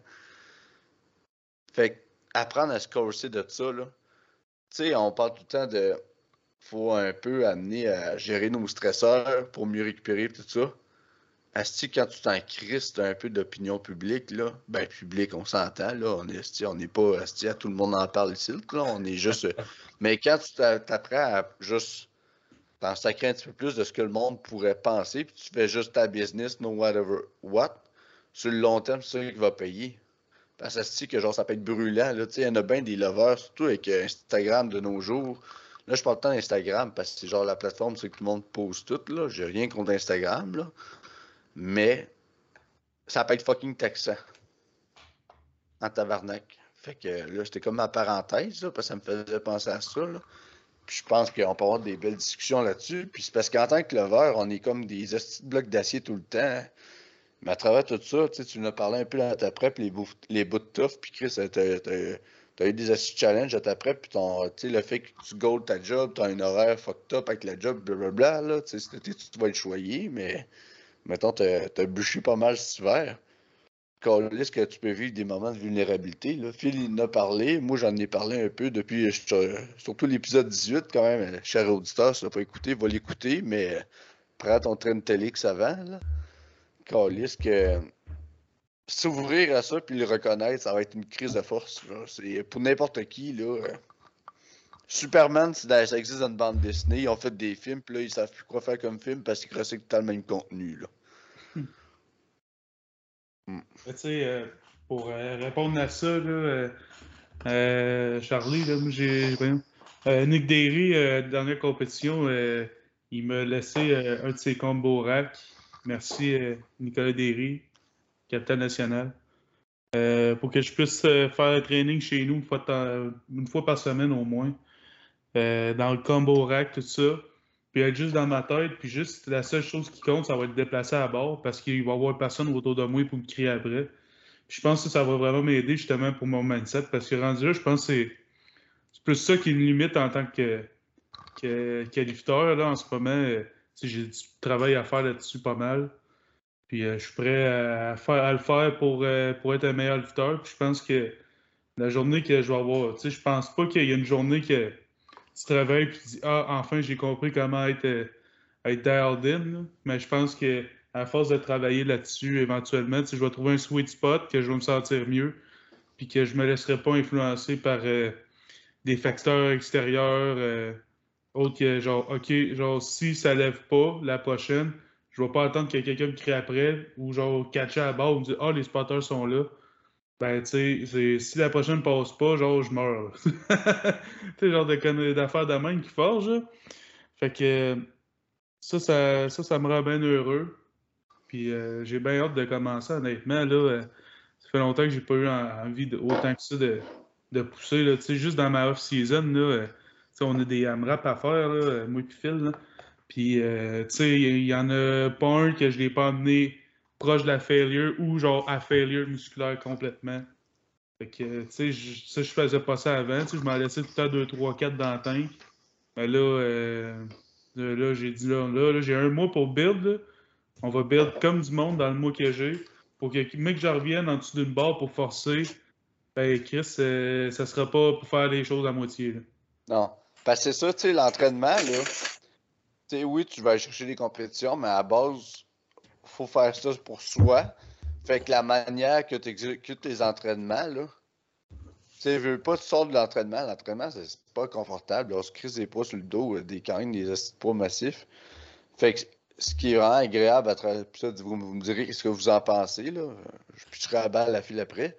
Fait que apprendre à se corser de ça, là. Tu sais, on parle tout le temps de. Faut un peu amener à gérer nos stresseurs pour mieux récupérer tout ça. Asti, quand tu t'en crises, un peu d'opinion publique, là, ben public, on s'entend, là, on est, on n'est pas, asti, tout le monde en parle ici, là, on est juste... mais quand tu t'apprends à juste t'en sacrer un petit peu plus de ce que le monde pourrait penser, puis tu fais juste ta business, no whatever what, sur le long terme, c'est ça qui va payer. Parce que que genre, ça peut être brûlant, là, il y en a bien des lovers, surtout avec euh, Instagram de nos jours. Là, je parle tant d'Instagram parce que c'est genre la plateforme, c'est que tout le monde pose tout, là. J'ai rien contre Instagram, là mais ça peut être fucking taxant en tabarnak. Fait que là, c'était comme ma parenthèse, parce que ça me faisait penser à ça. Là. Puis je pense qu'on peut avoir des belles discussions là-dessus. Puis c'est parce qu'en tant que lover, on est comme des blocs d'acier tout le temps. Mais à travers tout ça, tu nous as parlé un peu à ta prep, les, bouts, les bouts de tough, puis Chris, t'as eu des astuces challenge à ta prep, puis le fait que tu gold ta job, t'as un horaire fucked up avec la job, blablabla, là, tu, tu vas être choyé, mais mettons, tu as, bûché pas mal cet hiver. Est-ce que tu peux vivre des moments de vulnérabilité? Là? Phil, il en a parlé. Moi, j'en ai parlé un peu depuis, surtout l'épisode 18, quand même. Cher auditeur, si tu pas écouté, va l'écouter, mais prends ton train de télé avant. Là. Est-ce que s'ouvrir à ça puis le reconnaître, ça va être une crise de force. C'est pour n'importe qui. Là, Superman, ça existe dans une bande dessinée. Ils ont fait des films, puis là, ils savent plus quoi faire comme film parce qu'ils recyclent tout le même contenu. Là. Hmm. Hmm. Tu sais, euh, pour euh, répondre à ça, là, euh, Charlie, là, j'ai. Nick Derry, dernière compétition, il m'a laissé un de ses combos rack. Merci, Nicolas Derry, capitaine national. pour que je puisse faire le training chez nous une fois par semaine au moins. Euh, dans le combo rack, tout ça. Puis être juste dans ma tête, puis juste la seule chose qui compte, ça va être déplacé à bord parce qu'il va y avoir personne autour de moi pour me crier après. Puis je pense que ça va vraiment m'aider justement pour mon mindset parce que rendu là, je pense que c'est plus ça qui me limite en tant que, que là, en ce moment. Euh, j'ai du travail à faire là-dessus pas mal. Puis euh, je suis prêt à, le faire pour, pour être un meilleur lifteur. Puis je pense que la journée que je vais avoir, tu sais, je pense pas qu'il y a une journée que tu te réveilles et tu dis Ah, enfin, j'ai compris comment être, euh, être dialed in. Mais je pense que à force de travailler là-dessus, éventuellement, je vais trouver un sweet spot, que je vais me sentir mieux, puis que je me laisserai pas influencer par euh, des facteurs extérieurs, autres que genre, OK, genre, si ça lève pas la prochaine, je vais pas attendre que quelqu'un me crie après, ou genre, catcher à bord, ou me dire Ah, les spotters sont là ben, tu sais, si la prochaine passe pas, genre, je meurs. tu sais, genre d'affaires de même qui forge. Fait que ça, ça, ça, me rend bien heureux. Puis euh, j'ai bien hâte de commencer, honnêtement. Là, ça fait longtemps que j'ai pas eu envie de, autant que ça de, de pousser. Là, juste dans ma off-season, là, on a des AMRAP à faire, là, moi et Phil. Là. Puis, tu sais, il y, en a pas un que je l'ai pas amené proche de la failure ou genre à failure musculaire complètement. Fait que, tu sais, je faisais pas ça avant. Je m'en laissais tout le temps 2, 3, 4 dans le tank. Mais là, euh, là, j'ai dit, là, là, j'ai un mois pour build. On va build comme du monde dans le mois que j'ai. Pour que, mec, que je revienne en dessous d'une barre pour forcer, ben, Chris, euh, ça sera pas pour faire les choses à moitié. Non. Parce que c'est ça, tu sais, l'entraînement, là. Tu sais, oui, tu vas chercher des compétitions, mais à la base, faut faire ça pour soi. Fait que la manière que tu exécutes tes entraînements, là. Tu sais, je veux pas, tu sors de l'entraînement. L'entraînement, c'est pas confortable. On se crise des poids sur le dos, des canines, des poids massifs. Fait que ce qui est vraiment agréable à travers ça, vous, vous me direz ce que vous en pensez, là. Je pitcherai à balle la file après.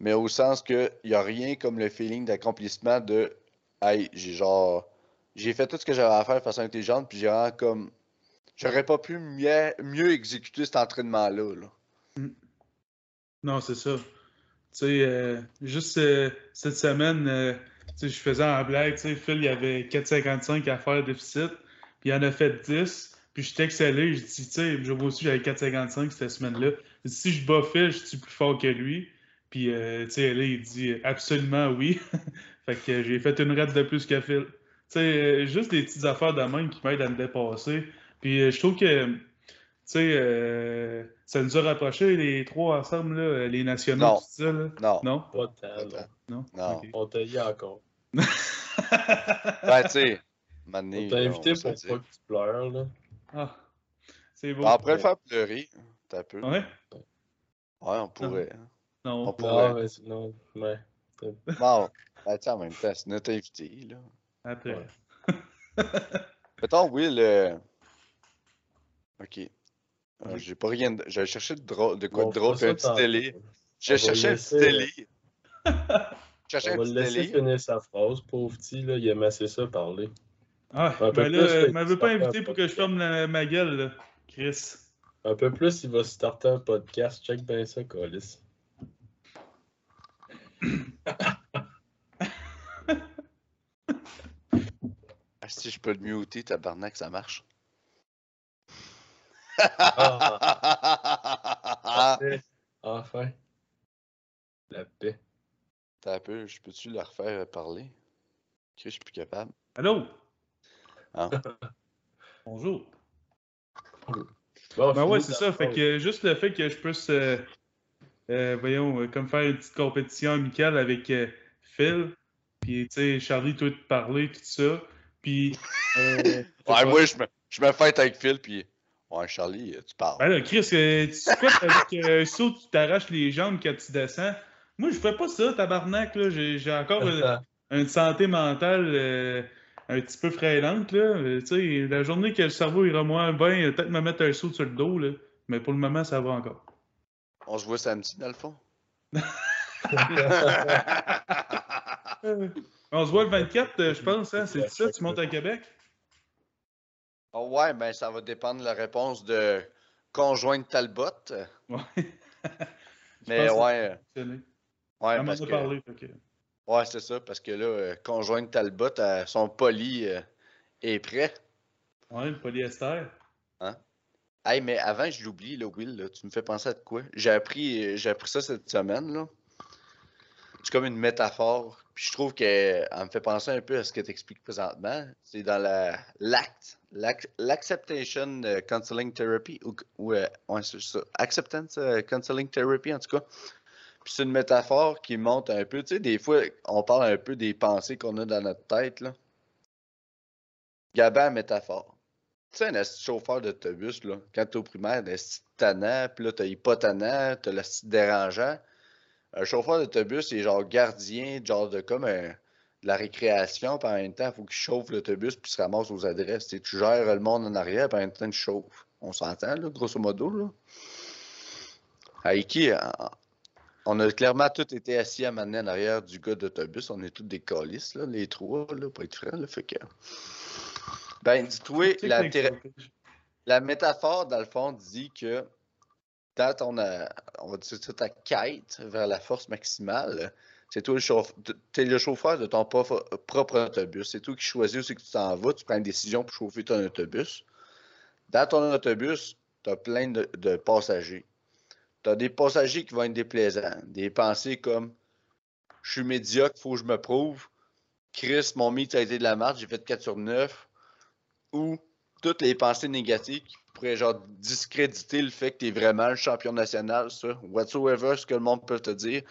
Mais au sens que il n'y a rien comme le feeling d'accomplissement de Hey, j'ai genre. J'ai fait tout ce que j'avais à faire façon intelligente, puis j'ai comme. J'aurais pas pu mieux, mieux exécuter cet entraînement-là. Là. Non, c'est ça. Tu sais, euh, juste euh, cette semaine, euh, je faisais en blague, tu sais, Phil, il y avait 4,55 à faire de déficit, puis il en a fait 10. Puis je t'excellais, je dis, tu sais, moi aussi, j'avais 4,55 cette semaine-là. Si je bats Phil, je suis plus fort que lui. Puis, tu sais, là, il dit absolument oui. fait que j'ai fait une raide de plus que Phil. Tu sais, euh, juste des petites affaires de même qui m'aident à me dépasser. Puis, euh, je trouve que, tu sais, euh, ça nous a rapprochés les trois ensemble, là, les nationaux, Non. tout ça, là. Non. Non? Pas tant. Non? Non. Ok. On t'a eu encore. Ben, tu sais, Mané, On t'a invité pour pas dire. que tu pleures, là. Ah, c'est beau. Ben, on pourrait le faire pleurer. T'as peu. Ouais, Ouais? on pourrait. Non. On pourrait. Non, mais c'est- non, ouais. Bon, ben, sais, en même temps, c'est notre invité, là. Après. Ouais. Mettons, Will. euh, Ok. Euh. J'ai pas rien. de- J'allais chercher de, drôle, de quoi Bon, de drôle, on puis un petit tantôt. Je On va cherchais un le petit. Je cherchais On un va le petit laisser finir sa phrase, pauvre petit, là. Il aime assez ça parler. Ah, Un ben là, euh, fait m'avait pas invité pour que je ferme la- ma gueule, là, Chris. Un peu plus, il va starter un podcast. Check bien ça, Colis. Si je peux le muter, tabarnak, ça marche. Ah, enfin. La paix. T'as un peu, je peux-tu le refaire parler? Que je suis plus capable. Allô? Ah. Bonjour. Bon, Ben ouais, c'est ça. Fait que juste le fait que je puisse, euh, euh, voyons, euh, comme faire une petite compétition amicale avec euh, Phil, puis tu sais, Charlie, toi, te parler, tout ça. Puis. euh, Ouais, moi, je me, je me fête avec Phil, puis. Ouais, Charlie, tu parles. Ben là, Chris, euh, tu sais quoi, avec un saut, tu t'arraches les jambes quand tu descends. Moi, je fais pas ça, tabarnak, là. J'ai j'ai encore une, une santé mentale euh, un petit peu frêlante, là. Euh, tu sais, la journée que le cerveau ira moins bien, peut-être me mettre un saut sur le dos, là. Mais pour le moment, ça va encore. On se voit samedi, dans le fond? On se voit le 24, euh, je pense, hein? C'est ça, tu montes à Québec? Oh, ouais, ben, ça va dépendre de la réponse de conjoint de Talbot. Ouais. Mais que ouais, né. ouais, m'en parce a parlé, fait que- ouais, c'est ça, parce que là, euh, conjoint de Talbot, euh, son poli euh, est prêt. Ouais, le polyester. Hey, mais avant, je l'oublie, là, Will, là, tu me fais penser à de quoi? J'ai appris, euh, j'ai appris ça cette semaine, là. C'est comme une métaphore. Puis je trouve qu'elle elle me fait penser un peu à ce que tu expliques présentement. C'est dans la l'ACT, l'ac- l'Acceptation euh, Counseling Therapy, ou, ou euh, ouais, ça, Acceptance euh, Counseling Therapy, en tout cas. Puis c'est une métaphore qui montre un peu, tu sais, des fois, on parle un peu des pensées qu'on a dans notre tête, là. Gabin, métaphore. Tu sais, un chauffeur d'autobus, là, quand t'es au primaire, un tannant, puis là, t'as hypotannant, t'as le dérangeant. Un chauffeur d'autobus, c'est genre gardien, genre de comme un- de la récréation, puis en même temps, il faut qu'il chauffe l'autobus, puis se ramasse aux adresses. Tu gères le monde en arrière, puis en même temps, tu chauffes. On s'entend, là, grosso modo, là. À Iki, en- on a clairement tous été assis à maintenant en arrière du gars d'autobus. On est tous des calices, là, les trois, là, pour être franc, là, fait que... Ben, dis-toi, la, la métaphore, dans le fond, dit que dans ton, on va dire ta quête vers la force maximale, c'est toi le chauffeur, t'es le chauffeur de ton propre, autobus. C'est toi qui choisis où c'est que tu t'en vas, tu prends une décision pour chauffer ton autobus. Dans ton autobus, tu as plein de, passagers. Tu as des passagers qui vont être déplaisants, des pensées comme je suis médiocre, faut que je me prouve. Chris, mon mythe a été de la marche, j'ai fait 4 sur 9. Ou toutes les pensées négatives pourraient genre discréditer le fait que tu es vraiment le champion national, ça. Whatsoever, ce que le monde peut te dire.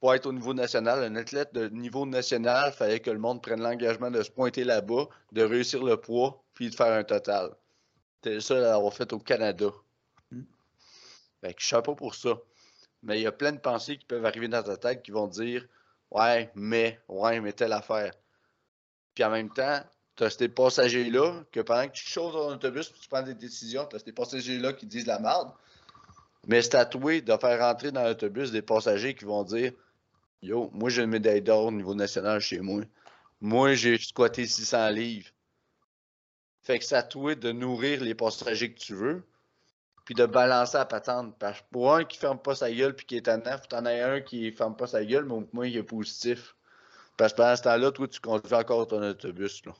pour être au niveau national, un athlète de niveau national, il fallait que le monde prenne l'engagement de se pointer là-bas, de réussir le poids, puis de faire un total. C'était ça à l'avoir fait au Canada. Mm. Fait que chapeau pour ça. Mais il y a plein de pensées qui peuvent arriver dans ta tête qui vont dire Ouais, mais, ouais, mais telle affaire. Puis en même temps, tu as ces passagers-là que pendant que tu chauffes ton autobus tu prends des décisions, tu as ces passagers-là qui disent la merde. Mais c'est à toi de faire rentrer dans l'autobus des passagers qui vont dire Yo, moi j'ai une médaille d'or au niveau national chez moi. Moi j'ai squatté 600 livres. Fait que c'est à toi de nourrir les passagers que tu veux, puis de balancer la patente. Parce que pour un qui ferme pas sa gueule puis qui est tannant, faut t'en as un qui ferme pas sa gueule, mais au moins il est positif. Parce que pendant ce temps-là, toi, tu conduis encore ton autobus. Là.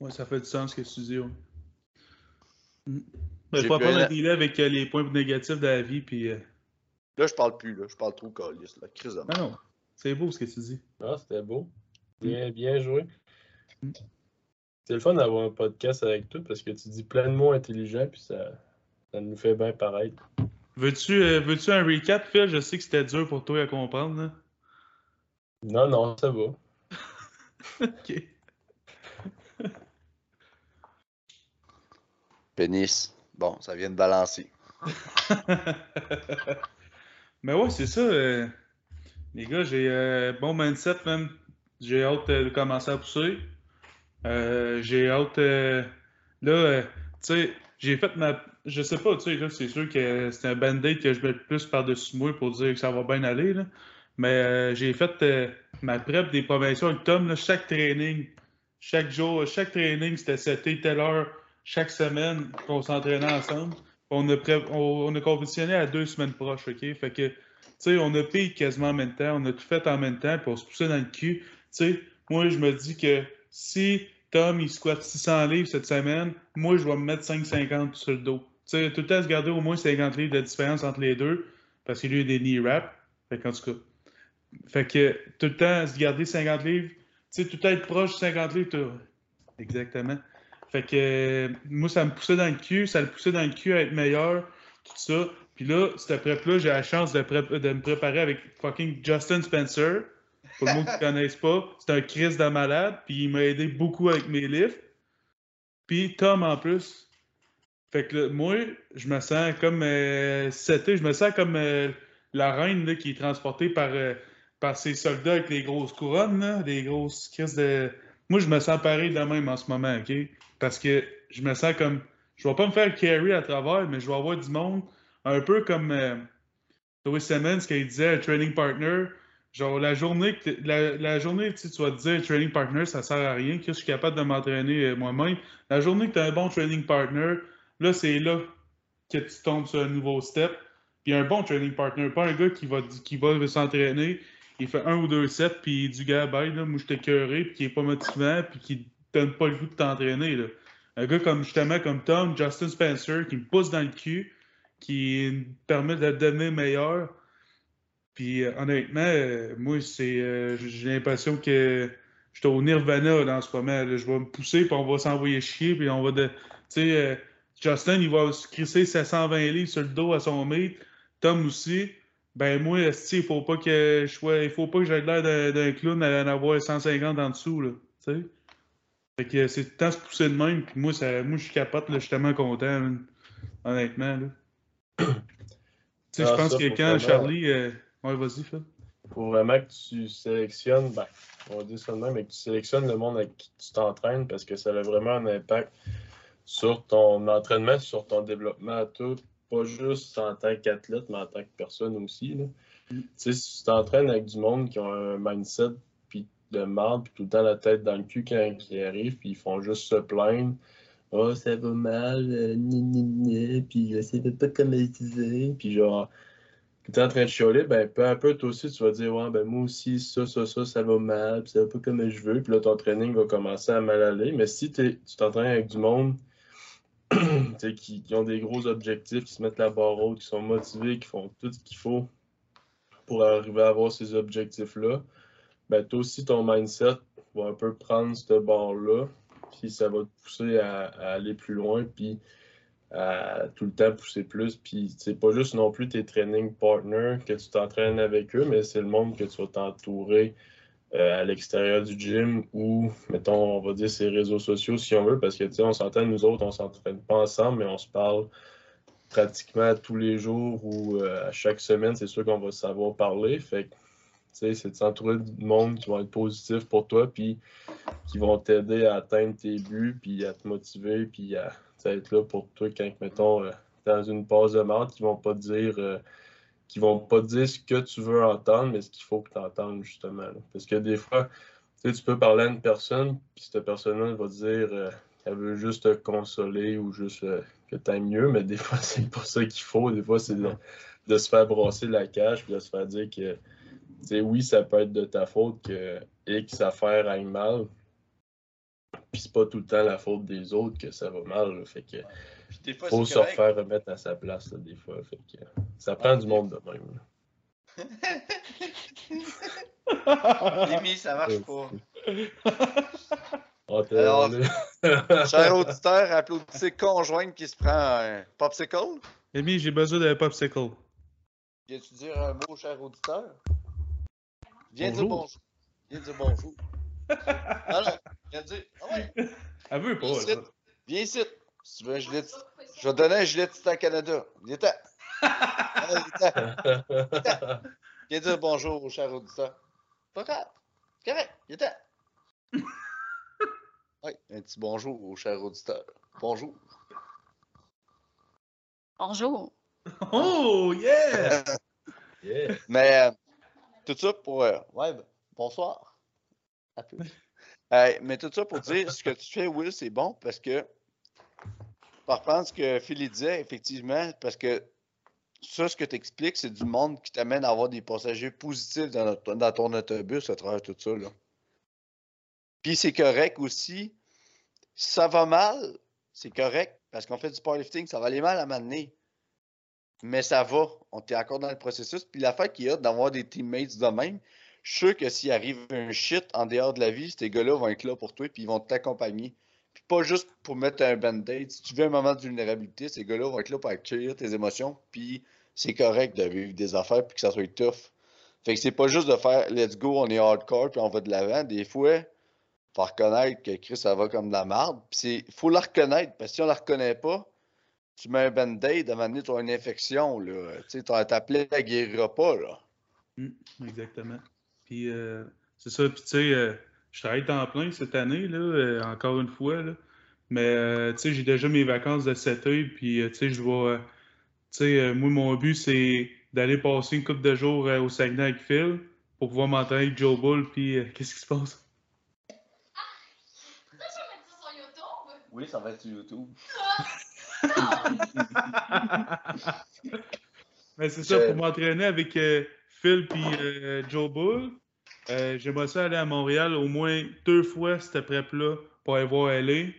Ouais, ça fait du sens ce que tu dis. Ouais. Mm. Bien prendre la- un délai avec euh, les points négatifs de la vie, puis. euh, Là, je parle plus, là. Je parle trop calice, là. Crise de Ah non, c'est beau ce que tu dis. Ah, c'était beau. Bien, bien joué. Mm. C'est le fun d'avoir un podcast avec toi parce que tu dis plein de mots intelligents puis ça, ça nous fait bien paraître. Veux-tu euh, veux-tu un recap, Phil? Je sais que c'était dur pour toi à comprendre. Là. Non, non, ça va. Ok. Pénis. Bon, ça vient de balancer. Mais ouais, c'est ça. euh, les gars, j'ai euh, bon mindset, même. J'ai hâte euh, de commencer à pousser. Euh, j'ai hâte. là, tu sais, j'ai fait ma. Je sais pas, tu sais, c'est sûr que c'est un band-aid que je mets plus par-dessus moi pour dire que ça va bien aller, là. Mais j'ai fait ma prep des promotions avec Tom, chaque training, chaque jour, chaque training, c'était seté telle heure, chaque semaine qu'on s'entraînait ensemble. On a, pré- on, a à deux semaines proches, OK? Fait que, tu sais, on a payé quasiment en même temps, on a tout fait en même temps, on se poussait dans le cul. Tu sais, moi, je me dis que si Tom, il squatte 600 livres cette semaine, moi, je vais me mettre 5,50 sur le dos. Tu sais, tout le temps se garder au moins 50 livres de différence entre les deux, parce qu'il y a eu des knee wraps. Fait qu'en tout cas, fait que tout le temps se garder 50 livres, tu sais, tout le temps être proche de 50 livres, exactement. Fait que euh, moi, ça me poussait dans le cul, ça le poussait dans le cul à être meilleur, tout ça. Puis là, cette prep-là, j'ai la chance de, de me préparer avec fucking Justin Spencer. Pour le monde qui ne connaisse pas, c'est un Chris de malade, puis il m'a aidé beaucoup avec mes lifts. Puis Tom en plus. Fait que là, moi, je me sens comme euh, seté, je me sens comme euh, la reine là, qui est transportée par, euh, par ses soldats avec les grosses couronnes, là, les grosses crises de. Moi, je me sens pareil de même en ce moment, OK? Parce que je me sens comme. Je vais pas me faire carry à travers, mais je vais avoir du monde un peu comme euh, Louis Simmons, qu'il disait un training partner. Genre, la journée, que la, la journée tu sais, tu vas te dire training partner, ça sert à rien, que je suis capable de m'entraîner euh, moi-même? La journée que tu as un bon training partner, là, c'est là que tu tombes sur un nouveau step. Puis un bon training partner, pas un gars qui va, qui va s'entraîner, il fait un ou deux sets, puis du gars, bye, là, moi je t'ai puis qui est pas motivant, puis qui donne pas le goût de t'entraîner. Un gars comme justement comme Tom, Justin Spencer, qui me pousse dans le cul, qui me permet de devenir meilleur. Puis euh, honnêtement, euh, moi, c'est euh, j'ai l'impression que je suis au Nirvana en ce moment. Je vais me pousser, puis on va s'envoyer chier, puis on va. Tu sais, Justin, il va se crisser 720 livres sur le dos à son mate. Tom aussi. Ben moi, il faut pas que je sois. Il faut pas que j'aie l'air d'un clown à en avoir 150 en dessous, là. Fait que c'est le temps se pousser de même, puis moi, ça, moi je suis capote, là, je suis tellement content, honnêtement. Là. tu sais, je Ah, pense ça, que quand vraiment- Charlie. euh, Ouais, vas-y, Phil. Faut vraiment que tu sélectionnes, ben, on dit ça de même, mais que tu sélectionnes le monde avec qui tu t'entraînes parce que ça a vraiment un impact sur ton entraînement, sur ton développement à tout, pas juste en tant qu'athlète, mais en tant que personne aussi. là. Mm. Tu sais, si tu t'entraînes avec du monde qui ont un mindset de merde, puis tout le temps la tête dans le cul quand ils arrivent, puis ils font juste se plaindre. Oh, ça va mal, euh, ni, ni, ni, puis je pas comment utiliser, puis genre, puis t'es en train de chialer, ben peu à peu, toi aussi, tu vas dire, ouais, ben moi aussi, ça, ça, ça, ça va mal, puis ça va pas comme je veux, puis là, ton training va commencer à mal aller. Mais si tu t'entraînes avec du monde tu qui, qui ont des gros objectifs, qui se mettent la barre haute, qui sont motivés, qui font tout ce qu'il faut pour arriver à avoir ces objectifs-là, ben toi aussi, ton mindset va un peu prendre cette barre-là, puis ça va te pousser à, aller plus loin, puis à tout le temps pousser plus. Puis c'est pas juste non plus tes training partners que tu t'entraînes avec eux, mais c'est le monde que tu vas t'entourer euh, à l'extérieur du gym ou, mettons, on va dire ses réseaux sociaux si on veut, parce que tu sais, on s'entend, nous autres, on s'entraîne pas ensemble, mais on se parle pratiquement tous les jours ou euh, à chaque semaine, c'est sûr qu'on va savoir parler. Fait que, c'est de s'entourer de monde qui vont être positifs pour toi, puis qui vont t'aider à atteindre tes buts, puis à te motiver, puis à être là pour toi quand, mettons, euh, dans une pause de merde, qui vont pas dire euh, qui vont pas dire ce que tu veux entendre, mais ce qu'il faut que tu entendes, justement. Parce que des fois, tu peux parler à une personne, puis cette personne-là va dire euh, qu'elle veut juste te consoler ou juste que tu mieux, mais des fois, c'est pas ça qu'il faut. Des fois, c'est de, se faire brasser la cage, puis de se faire dire que, oui, ça peut être de ta faute que X affaire aille mal, puis c'est pas tout le temps la faute des autres que ça va mal. fait que faut se refaire remettre à sa place des fois. Fait que, ça prend du monde de même. Mimi, ça marche pas. Oh, Alors, cher auditeur, applaudissez conjointe qui se prend un popsicle. Amy, j'ai besoin d'un popsicle. Viens-tu dire un mot, cher auditeur? Viens dire bonjour. Viens dire bonjour. Alors, viens dire. Ah ouais. Elle veut pas. Viens ici. Viens ici. Si tu veux un gilet, je vais te donner un gilet Titan Canada. Viens-t'en. Viens dire bonjour au cher auditeur. Pas grave. Correct. Viens-t'en. Oui, un petit bonjour au cher auditeur. Bonjour. Bonjour. Oh, yeah! yeah. Mais euh, tout ça pour. Euh, ouais, ben, bonsoir. mais tout ça pour dire, ce que tu fais, Will, c'est bon parce que, par contre, ce que Philly disait, effectivement, parce que ça, ce que tu expliques, c'est du monde qui t'amène à avoir des passagers positifs dans, ton autobus à travers tout ça. Là. Puis c'est correct aussi. Si ça va mal, c'est correct parce qu'on fait du powerlifting, ça va aller mal à m'amener. Mais ça va. On est encore dans le processus. Puis la fait qu'il y a d'avoir des teammates de même, je suis sûr que s'il arrive un shit en dehors de la vie, ces gars-là vont être là pour toi puis ils vont t'accompagner. Puis pas juste pour mettre un band-aid. Si tu veux un moment de vulnérabilité, ces gars-là vont être là pour accueillir tes émotions. Puis c'est correct de vivre des affaires puis que ça soit tough. Fait que c'est pas juste de faire let's go, on est hardcore puis on va de l'avant. Des fois, faut reconnaître que Chris, ça va comme de la merde. Puis faut la reconnaître parce que si on la reconnaît pas, tu mets un band-aid, à un moment donné, tu as une infection. Là. Tu sais, ta plaie ne guérira pas. Là. Hum, exactement. Puis euh, c'est ça, puis tu sais, euh, je travaille en plein cette année, là, euh, encore une fois. Là. Mais tu sais, j'ai déjà mes vacances de 7 heures, puis tu sais, je vais. tu sais, moi, mon but, c'est d'aller passer une couple de jours au Saguenay avec Phil pour pouvoir m'entraîner avec Joe Bull, puis qu'est-ce qui se passe? Oui, ça va être sur YouTube. Mais c'est ça, pour m'entraîner avec Phil puis euh, Joe Bull. Euh, j'aimerais ça aller à Montréal au moins deux fois cette prep-là pour aller voir LA.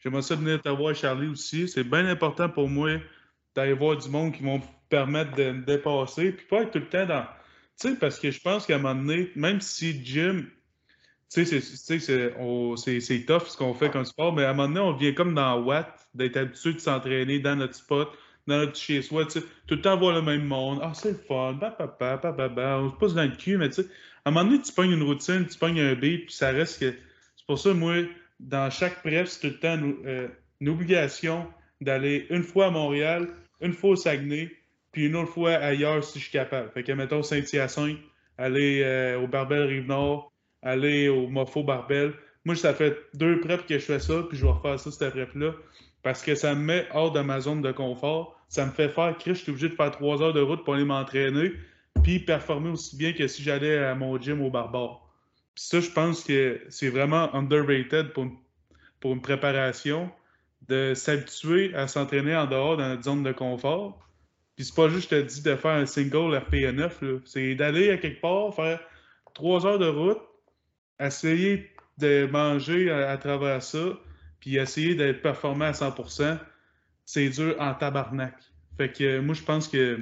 J'aimerais ça venir te voir Charlie aussi. C'est bien important pour moi d'aller voir du monde qui vont me permettre de me dépasser. Puis pas être tout le temps dans. Tu sais, parce que je pense qu'à un moment donné, même si Jim, tu sais, c'est tough ce qu'on fait comme sport, mais à un moment donné, on vient comme dans Watt, d'être habitué de s'entraîner dans notre spot, dans notre chez-soi, tu sais, tout le temps voir le même monde. Ah, c'est fun, bah, bah, bah, on se pose dans le cul, mais tu sais, à un moment donné, tu pognes une routine, tu pognes un beat, puis ça reste que. C'est pour ça, moi, dans chaque prep, c'est tout le temps euh, une obligation d'aller une fois à Montréal, une fois au Saguenay, puis une autre fois ailleurs si je suis capable. Fait que, mettons, Saint-Hyacinthe, aller euh, au Barbel Rive-Nord, aller au Mofo Barbel. Moi, ça fait deux preps que je fais ça, puis je vais refaire ça, cette prep-là, parce que ça me met hors de ma zone de confort ça me fait faire, Chris, je suis obligé de faire trois heures de route pour aller m'entraîner, puis performer aussi bien que si j'allais à mon gym au barbare. Puis ça, je pense que c'est vraiment underrated pour, pour une préparation, de s'habituer à s'entraîner en dehors dans notre zone de confort. Puis c'est pas juste, je te dis, de faire un single RPE9, c'est d'aller à quelque part, faire trois heures de route, essayer de manger à, travers ça, puis essayer d'être performant à 100% c'est dur en tabarnak. Fait que euh, moi, je pense que,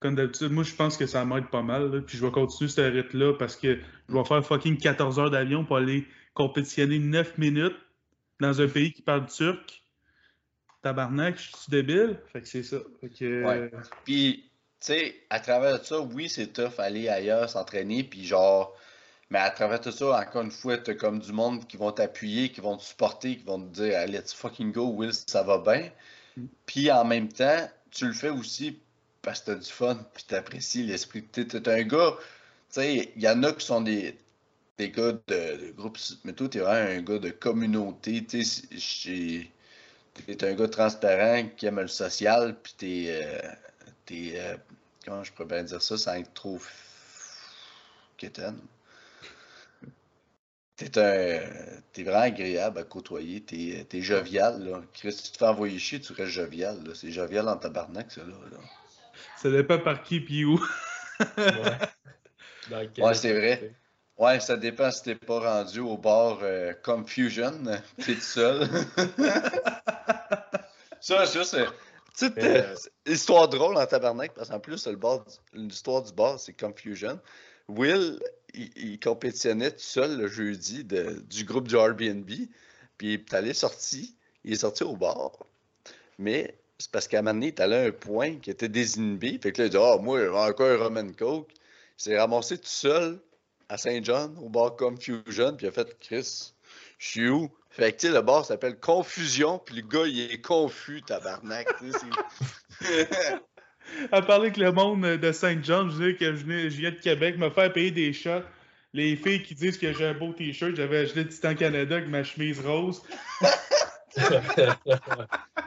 comme d'habitude, moi, je pense que ça m'aide pas mal. puis je vais continuer cette rythme-là parce que je vais faire fucking 14 heures d'avion pour aller compétitionner 9 minutes dans un pays qui parle turc. tabarnak, je suis débile. Fait que c'est ça. Que, Ouais. Puis, tu sais, à travers ça, oui, c'est tough aller ailleurs, s'entraîner, puis genre, mais à travers tout ça, encore une fois, t'as comme du monde qui vont t'appuyer, qui vont te supporter, qui vont te dire, Ah, let's fucking go, Will, ça va bien. Mm. Puis en même temps, tu le fais aussi parce que t'as du fun, puis t'apprécies l'esprit. T'es t'es un gars, tu sais, il y en a qui sont des, des gars de, de groupe, mais toi, t'es vraiment un gars de communauté, tu t'es un gars transparent qui aime le social, puis t'es, euh, t'es, euh, comment je pourrais bien dire ça sans être trop quétaine. T'es un, t'es vraiment agréable à côtoyer, t'es, t'es jovial, là. Chris, si tu te fais envoyer chier, tu restes jovial, là. C'est jovial en tabarnak, ça, là. là. Ça dépend par qui puis où. Ouais. C'est vrai. Ouais, ça dépend si t'es pas rendu au bar euh, Confusion, t'es tout seul. ça, ça, c'est. Mais, t'es- c'est- histoire drôle en tabarnak, parce qu'en plus, le bar, du- l'histoire du bar, c'est Confusion. Will, il, compétitionnait tout seul le jeudi de- du groupe du Airbnb, puis il est allé sorti, il est sorti au bar, mais c'est parce qu'à un moment donné, il est allé à un point qui était désinhibé, fait que là, dit « Ah, moi, encore un rum and coke », il s'est ramassé tout seul à Saint-John, au bar Confusion, puis il a fait Chris, je suis où? Fait que le bar s'appelle Confusion, puis le gars il est confus, tabarnak. À parler avec le monde de Saint-Jean, je disais que je venais- viens de Québec, me faire payer des shots. Les filles qui disent que j'ai un beau t-shirt, j'avais acheté Titan Canada avec ma chemise rose.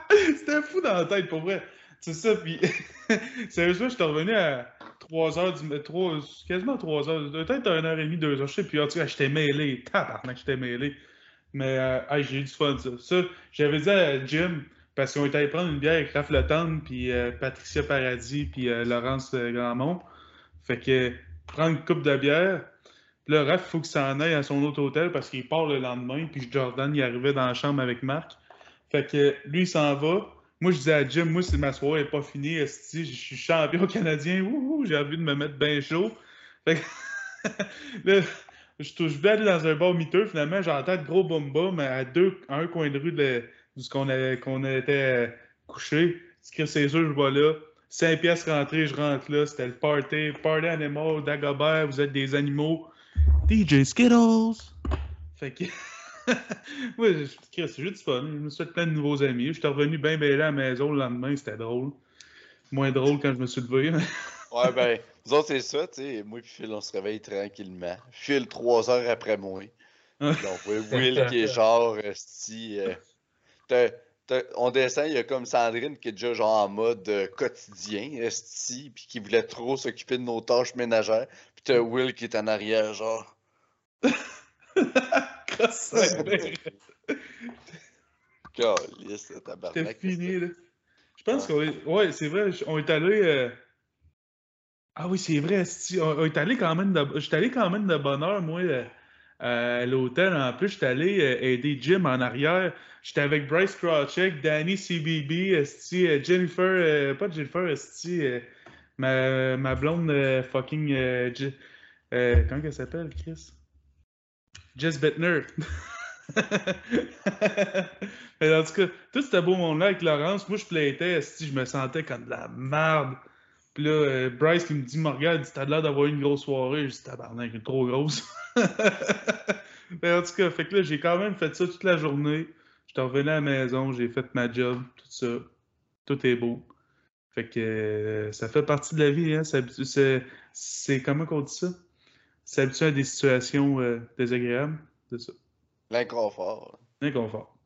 C'était fou dans la tête, pour vrai. C'est ça, puis sérieusement, je suis revenu à 3 heures du matin, quasiment 3 heures, peut-être 1 heure et demie, 2 heures, je sais plus. En tout j'étais mêlé, tabarnak, j'étais mêlé. Mais euh, j'ai eu du fun, ça. Ça, j'avais dit à Jim, parce qu'on était allé prendre une bière avec Raph Letendre, puis euh, Patricia Paradis, puis euh, Laurence euh, Grandmont. Fait que, prendre une coupe de bière. Puis là, Raph, il faut qu'il s'en aille à son autre hôtel parce qu'il part le lendemain. Puis Jordan, il arrivait dans la chambre avec Marc. Fait que lui, il s'en va. Moi, je disais à Jim, moi, si ma soirée n'est pas finie, je suis champion canadien. J'ai envie de me mettre bien chaud. Fait que là, je bien aller dans un bar miteux. Finalement, j'entends de gros mais à deux, à un coin de rue de, ce qu'on qu'on était couché. C'est sûr, je vais là. 5 pièces rentrées, je rentre là. C'était le party. Party animal, Dagobert, vous êtes des animaux. DJ Skittles. Fait que. Chris, c'est juste fun. Je me suis fait plein de nouveaux amis. Je suis revenu bien bêlé à la maison le lendemain, c'était drôle. Moins drôle quand je me suis levé. Ouais, ben, nous autres, c'est ça, tu sais. Moi, puis Phil, on se réveille tranquillement. Phil, trois heures après moi. Voit Will qui est genre, euh, t'as- t'as- on descend, il y a comme Sandrine qui est déjà genre en mode euh, quotidien, esti, puis qui voulait trop s'occuper de nos tâches ménagères. Puis t'as Will qui est en arrière, genre. C'était tabarnak. fini, là. Je pense qu'on est... Ouais, c'est vrai, on est allé... euh, Ah oui, c'est vrai, esti, on, on est allé quand même de... J'étais allé quand même de bonne heure, moi, euh, à l'hôtel. En plus, j'étais allé euh, aider Jim en arrière. J'étais avec Bryce Krawcheck, Danny CBB, esti, euh, Jennifer... euh, pas Jennifer, esti... euh, ma, blonde euh, fucking... euh, euh, comment elle s'appelle, Chris? Jess Bettner. En tout cas, tout ce beau monde-là avec Laurence, moi je plaitais, je me sentais comme de la merde. Puis là, euh, Bryce qui me dit, Morgane, t'as l'air d'avoir une grosse soirée. Je dis, tabarnak, est trop grosse. Mais en tout cas, fait que là, j'ai quand même fait ça toute la journée. J'étais revenu à la maison, j'ai fait ma job, tout ça. Tout est beau. Fait que euh, ça fait partie de la vie, hein. C'est, comment qu'on dit ça? S'habituer à des situations euh, désagréables, c'est ça. L'inconfort. Inconfort.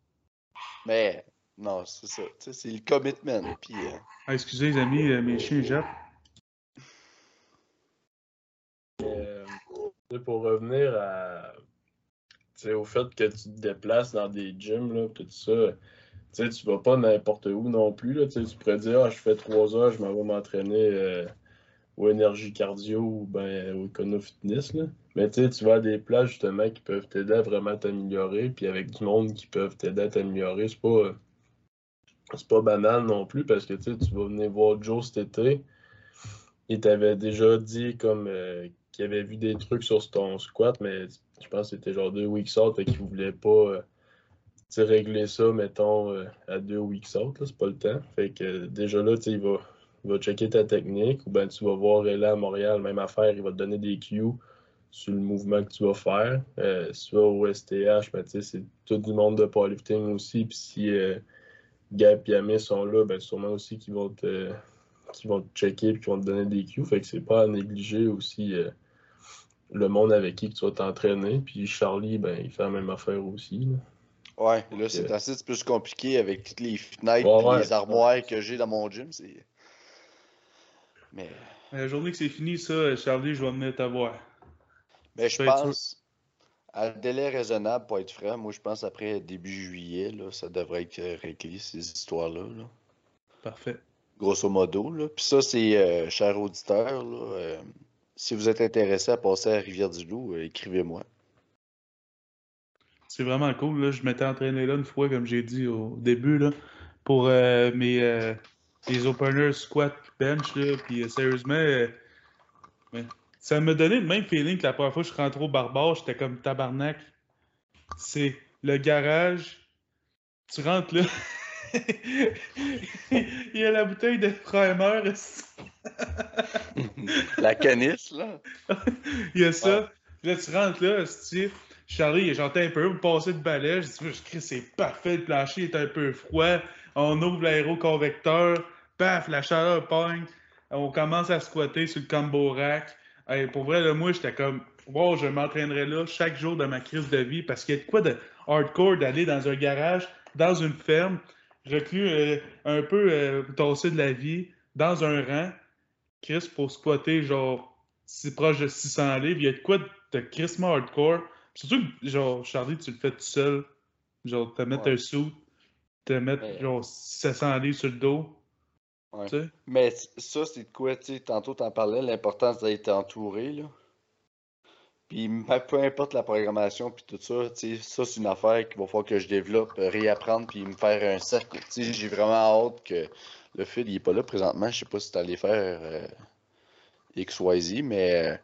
Mais, non, c'est ça. Tu sais, c'est le commitment. Puis, euh, Ah, excusez les amis, euh, mes chiens jappent. Euh, pour revenir à, au fait que tu te déplaces dans des gyms, là, tout ça, tu sais, tu vas pas n'importe où non plus. Là, tu pourrais dire, ah, je fais trois heures, je m'en vais m'entraîner euh, au énergie cardio ou ben, au Econo Fitness. Là. Mais tu vas à des places justement qui peuvent t'aider à vraiment t'améliorer, puis avec du monde qui peuvent t'aider à t'améliorer. C'est pas, euh, c'est pas banal non plus parce que tu vas venir voir Joe cet été. Il t'avait déjà dit comme euh, qu'il avait vu des trucs sur ton squat, mais je pense que c'était genre deux weeks out, fait qu'il voulait pas euh, régler ça, mettons, euh, à deux weeks out, c'est pas le temps. Fait que déjà là, il va, il va checker ta technique, ou ben tu vas voir là à Montréal, même affaire, il va te donner des cues sur le mouvement que tu vas faire. Euh, si tu vas au STH, ben, c'est tout du monde de powerlifting aussi. Puis si Gab et Amé sont là, ben, sûrement aussi qu'ils vont te, qui vont te checker et qui vont te donner des cues. Fait que c'est pas à négliger aussi euh, le monde avec qui tu vas t'entraîner. Puis Charlie, ben, il fait la même affaire aussi. Là. Ouais, là, c'est assez plus compliqué avec toutes les fenêtres et les armoires que j'ai dans mon gym. Mais. La journée que c'est fini, ça, Charlie, je vais venir t'avoir. Mais je pense, à un délai raisonnable pour être franc, moi je pense après début juillet, là, ça devrait être réglé, ces histoires-là. Parfait. Grosso modo. Là. Puis ça, c'est, euh, cher auditeur, là, euh, si vous êtes intéressé à passer à Rivière-du-Loup, euh, écrivez-moi. C'est vraiment cool. Là. Je m'étais entraîné là une fois, comme j'ai dit au début, là, pour mes les openers squat bench. Là, puis sérieusement, ça me donnait le même feeling que la première fois que je suis rentré au barbare, j'étais comme tabarnak. C'est le garage. Tu rentres là. Il y a la bouteille de primer. la canisse, là. Il y a ça. Là, tu rentres là, Charlie, j'entends un peu passer de balai. Je dis, je c'est parfait, le plancher est un peu froid. On ouvre l'aéroconvecteur. Paf, la chaleur pogne. On commence à squatter sur le combo rack pour vrai, là, moi, j'étais comme, wow, je m'entraînerai là chaque jour de ma crise de vie parce qu'il y a de quoi de hardcore d'aller dans un garage, dans une ferme, reclus euh, un peu euh, tassé de la vie, dans un rang, Chris, pour squatter, genre, si proche de 600 livres. Il y a de quoi de crissement hardcore. Surtout que, genre, Charlie, tu le fais tout seul. Genre, te mettre un sou, te mettre, genre, 700 livres sur le dos. Mais ça, c'est de quoi, tu sais, tantôt t'en parlais, l'importance d'être entouré, là. Puis peu importe la programmation puis tout ça, tu sais, ça c'est une affaire qu'il va falloir que je développe, euh, réapprendre puis me faire un cercle. Tu sais, j'ai vraiment hâte que le fil il est pas là présentement. Je sais pas si tu allais faire euh, XYZ, mais euh,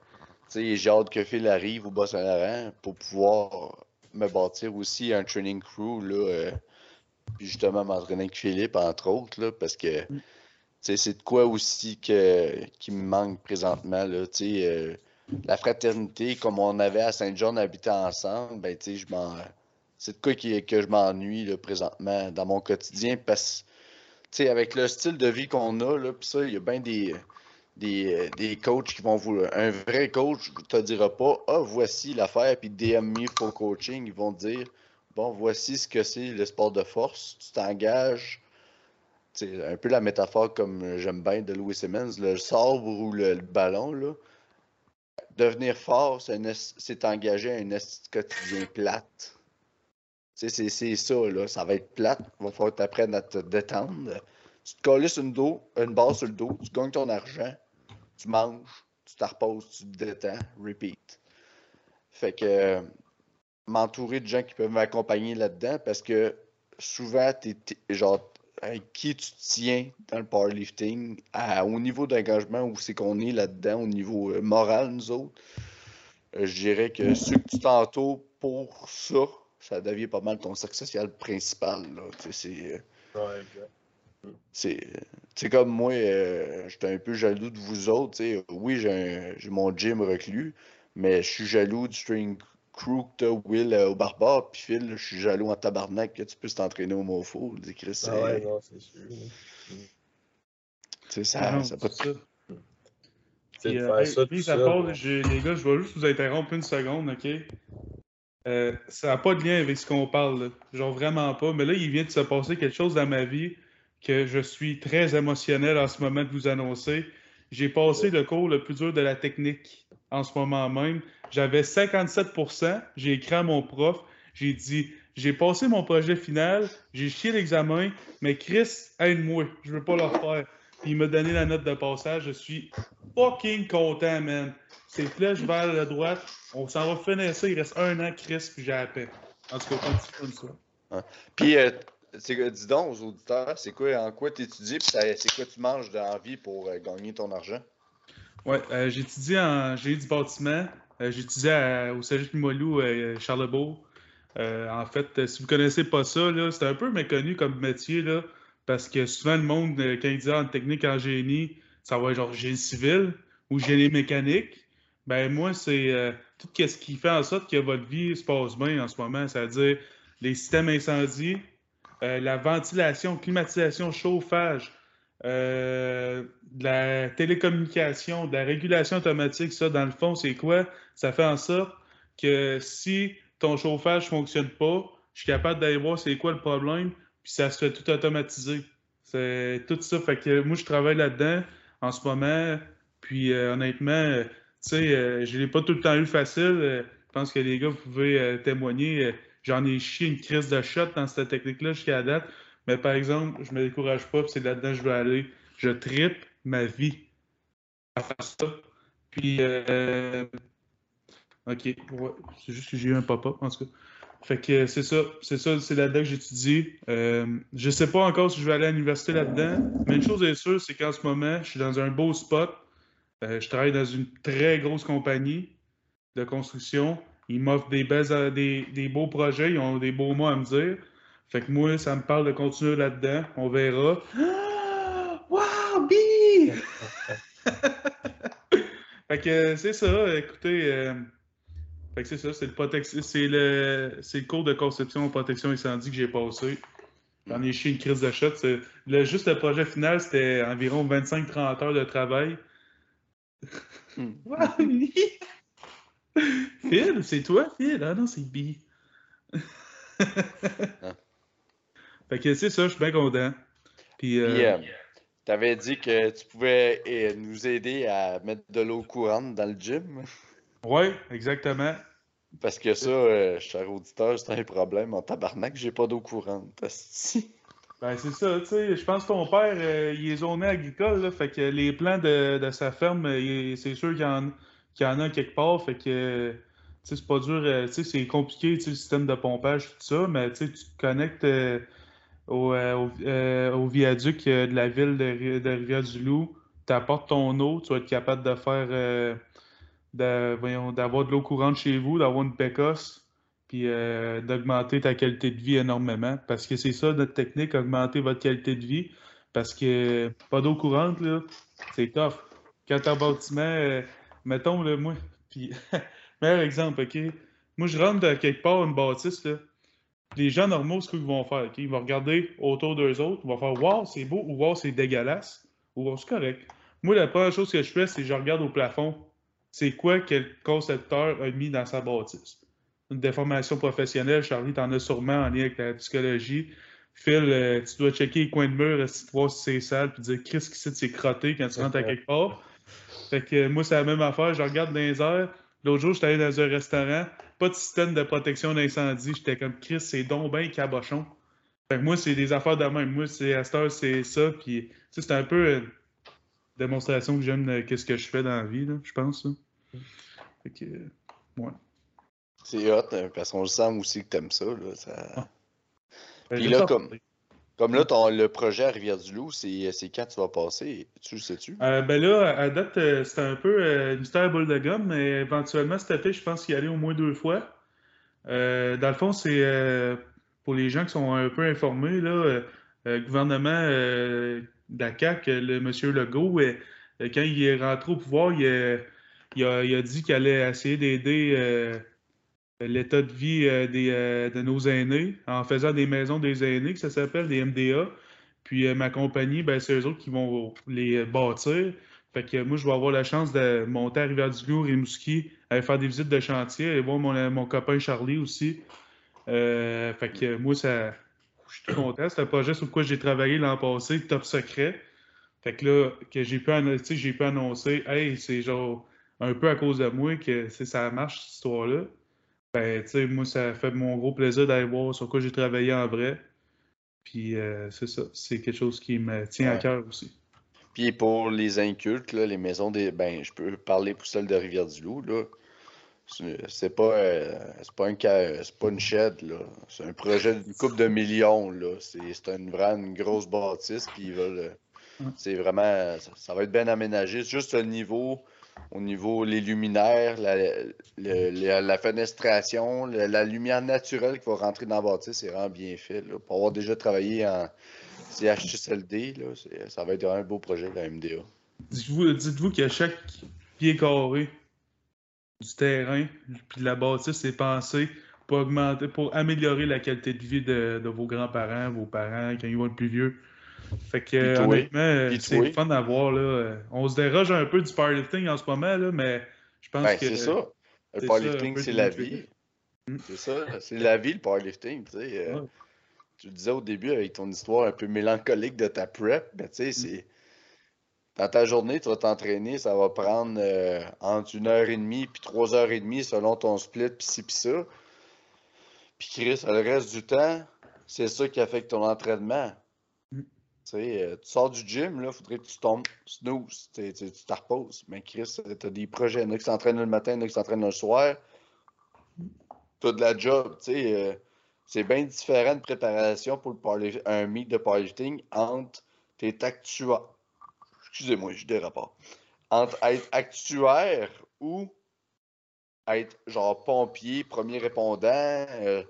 tu sais, j'ai hâte que Phil arrive au Bas-Saint-Laurent pour pouvoir me bâtir aussi un training crew là, puis justement m'entraîner avec Philippe entre autres là, parce que mm c'est de quoi aussi que, qui me manque présentement. Là, euh, la fraternité, comme on avait à Saint-Jean, habitait ensemble, ben, je c'est de quoi qui, que je m'ennuie présentement dans mon quotidien parce avec le style de vie qu'on a, là, ça, il y a bien des, des, des, coachs qui vont vous. Un vrai coach ne te dira pas Ah, voici l'affaire, puis DM me for coaching. Ils vont dire Bon, voici ce que c'est le sport de force. Tu t'engages c'est un peu la métaphore comme j'aime bien de Louis Simmons, le sabre ou le, ballon. Là. Devenir fort, c'est engagé à un quotidien plate. C'est ça, là. Ça va être plate. Il va falloir que tu apprennes à te détendre. Tu te colles une, une barre sur le dos, tu gagnes ton argent, tu manges, tu te reposes, tu te détends, repeat. Fait que m'entourer de gens qui peuvent m'accompagner là-dedans parce que souvent, t'es, genre, avec qui tu tiens dans le powerlifting, au niveau d'engagement, où c'est qu'on est là-dedans, au niveau euh, moral, nous autres, euh, je dirais que ceux que tu t'entoures pour ça, ça devient pas mal ton cercle social principal. C'est. Euh, comme moi, j'étais un peu jaloux de vous autres. Oui, j'ai mon gym reclus, mais je suis jaloux du string crew que Will, euh, au barbare, puis Phil, je suis jaloux en tabarnak que tu puisses t'entraîner au mofo. Chris, ah ouais, non, c'est sûr. Tu sais, ça, ça peut ça. Puis, euh, ça, puis ça part, les gars, je vais juste vous interrompre une seconde, OK? Euh, ça n'a pas de lien avec ce qu'on parle, là. genre vraiment pas. Mais là, il vient de se passer quelque chose dans ma vie que je suis très émotionnel en ce moment de vous annoncer. J'ai passé le cours le plus dur de la technique en ce moment même. J'avais 57% J'ai écrit à mon prof. J'ai dit J'ai passé mon projet final, j'ai chié l'examen, mais Chris, aide-moi. Je veux pas le refaire. Il m'a donné la note de passage. Je suis fucking content, man. C'est flèche vers la droite. On s'en va finir ça. Il reste un an, Chris, puis j'ai la paix. En tout cas, comme ça. Puis, euh, dis donc aux auditeurs, c'est quoi, en quoi tu étudies, puis c'est quoi tu manges d'envie pour euh, gagner ton argent? Ouais, euh, j'étudie en génie du bâtiment. Euh, j'étudiais au Cégep Limoilou, euh, Charlebourg. en fait, si vous connaissez pas ça, c'est un peu méconnu comme métier, là, parce que souvent le monde, quand il dit en technique en génie, ça va être genre génie civil ou génie mécanique. Ben moi, c'est tout ce qui fait en sorte que votre vie se passe bien en ce moment, c'est-à-dire les systèmes incendies, la ventilation, climatisation, chauffage, euh, de la télécommunication, de la régulation automatique, ça, dans le fond, c'est quoi? Ça fait en sorte que si ton chauffage ne fonctionne pas, je suis capable d'aller voir c'est quoi le problème, puis ça se fait tout automatiser. C'est tout ça. Fait que moi, je travaille là-dedans en ce moment, puis euh, honnêtement, tu sais, euh, je l'ai pas tout le temps eu facile. je pense que les gars, vous pouvez témoigner. J'en ai chié une crise de shot dans cette technique-là jusqu'à la date. Mais par exemple, je me décourage pas, c'est là-dedans que je veux aller. Je tripe ma vie à faire ça. Puis, euh, ok, c'est juste que j'ai eu un pop-up en tout cas. Fait que c'est ça, c'est ça, c'est là-dedans que j'étudie. Euh, je sais pas encore si je vais aller à l'université là-dedans, mais une chose est sûre, c'est qu'en ce moment, je suis dans un beau spot. Euh, je travaille dans une très grosse compagnie de construction. Ils m'offrent des beaux projets, ils ont des beaux mots à me dire. Fait que moi, ça me parle de continuer là-dedans. On verra. Ah! Wow, B! fait que c'est ça. Écoutez, euh, fait que c'est ça. C'est le, c'est le, c'est le cours de conception en protection incendie que j'ai passé. J'en ai chié une crise de shot. Le, juste le projet final, c'était environ 25-30 heures de travail. Hmm. Phil, c'est toi, Phil? Ah non, c'est B. Ah. Fait que c'est ça, je suis bien content. Puis, euh, euh, tu avais dit que tu pouvais euh, nous aider à mettre de l'eau courante dans le gym. Oui, exactement. Parce que ça, cher auditeur, c'est un problème en tabarnak, j'ai pas d'eau courante. Ben, c'est ça, tu sais. Je pense que ton père, il est zoné agricole, là, fait que les plans de, de sa ferme, c'est sûr qu'il y, en, a quelque part, fait que c'est pas dur, c'est compliqué, le système de pompage, tout ça, mais tu te connectes euh, euh, au, viaduc euh, de la ville de, Rivière-du-Loup, tu apportes ton eau, tu vas être capable de faire d'avoir de l'eau courante chez vous, d'avoir une pécosse, puis d'augmenter ta qualité de vie énormément. Parce que c'est ça notre technique, augmenter votre qualité de vie. Parce que pas d'eau courante, là, c'est tough. Quand tu un bâtiment, mettons, là, moi, puis, meilleur exemple, OK? Moi, je rentre de quelque part une bâtisse, là, les gens normaux, ce qu'ils vont faire, ils vont regarder autour d'eux autres, ils vont faire Waouh, c'est beau ou Waouh, c'est dégueulasse ou c'est correct. Moi, la première chose que je fais, c'est que je regarde au plafond, c'est quoi que le concepteur a mis dans sa bâtisse. Une déformation professionnelle, Charlie, t'en as sûrement en lien avec la psychologie. Phil, euh, tu dois checker les coins de mur, si tu vois si c'est sale, puis dire Chris, qui c'est crotté quand tu rentres à quelque part. Fait que moi, c'est la même affaire, je regarde les airs. L'autre jour, j'étais allé dans un restaurant, pas de système de protection d'incendie. J'étais comme Chris, c'est donc bien cabochon. Fait que moi, c'est des affaires de même. Moi, c'est à cette c'est ça. Puis, c'est un peu une démonstration que j'aime de qu'est-ce que je fais dans la vie, je pense. Fait que, ouais. C'est hot, hein, parce qu'on le sent aussi que t'aimes ça. Là, ça... Ah. Ben, Puis là, comme, comme là, ton, le projet à Rivière-du-Loup, c'est quand tu vas passer? Tu le sais-tu? Euh, ben là, à date, euh, c'était un peu euh, une mystère boule de gomme, mais éventuellement, cet été, je pense y aller au moins deux fois. dans le fond, c'est pour les gens qui sont un peu informés, là, le gouvernement de le monsieur Legault, quand il est rentré au pouvoir, il a, dit qu'il allait essayer d'aider l'état de vie euh, euh, de nos aînés en faisant des maisons des aînés, que ça s'appelle, des MDA. Puis euh, ma compagnie, ben, c'est eux autres qui vont les bâtir. Fait que moi, je vais avoir la chance de monter à Rivière-du-Loup, Rimouski, aller faire des visites de chantier, aller voir mon, copain Charlie aussi. fait que moi, ça, je suis content. C'est un projet sur lequel j'ai travaillé l'an passé, top secret. Fait que là, que j'ai pu, j'ai pu annoncer, hey, c'est genre un peu à cause de moi que ça marche, cette histoire-là. Ben, tu sais, moi, ça fait mon gros plaisir d'aller voir sur quoi j'ai travaillé en vrai. Puis, euh, c'est ça. C'est quelque chose qui me tient à cœur aussi. Puis, pour les incultes, là, les maisons des. Ben, je peux parler pour celle de Rivière-du-Loup, là. C'est pas, euh, pas, un, pas une shed, là. C'est un projet d'une coupe de millions, là. C'est une vraie une grosse bâtisse, puis ils veulent. C'est vraiment. Ça, va être bien aménagé. C'est juste le niveau au niveau les luminaires, la, fenestration, la lumière naturelle qui va rentrer dans la bâtisse, c'est vraiment bien fait. Là. Pour avoir déjà travaillé en CHSLD, là, ça va être un beau projet, la MDA. Dites-vous dites-vous qu'à chaque pied carré du terrain, puis de la bâtisse, c'est pensé pour augmenter, pour améliorer la qualité de vie de, de vos grands-parents, vos parents, quand ils vont être plus vieux. Fait que, honnêtement, euh, c'est fun à voir, là. Euh, On se déroge un peu du powerlifting en ce moment, là, mais je pense Ben, que. c'est ça. Le powerlifting, c'est la vie. Mm. C'est ça. C'est la vie, le powerlifting. Tu sais, euh, Ouais. Tu le disais au début avec ton histoire un peu mélancolique de ta prep, mais tu sais, Mm. c'est. Dans ta journée, tu vas t'entraîner, ça va prendre euh, entre une heure et demie puis trois heures et demie selon ton split, puis ci, puis ça. Puis Chris, le reste du temps, c'est ça qui affecte ton entraînement. Mm. Tu sais, euh, tu sors du gym, là, faudrait que tu tombes, snooze, tu te reposes. Mais Chris, tu as des projets, il y en a qui s'entraînent le matin, il y en a qui s'entraînent le soir. Tu as de la job, euh, c'est bien différent de préparation pour le un meet de powerlifting entre tes actuaires. Excusez-moi, je déraport. Entre être actuaire ou être genre pompier, premier répondant, euh,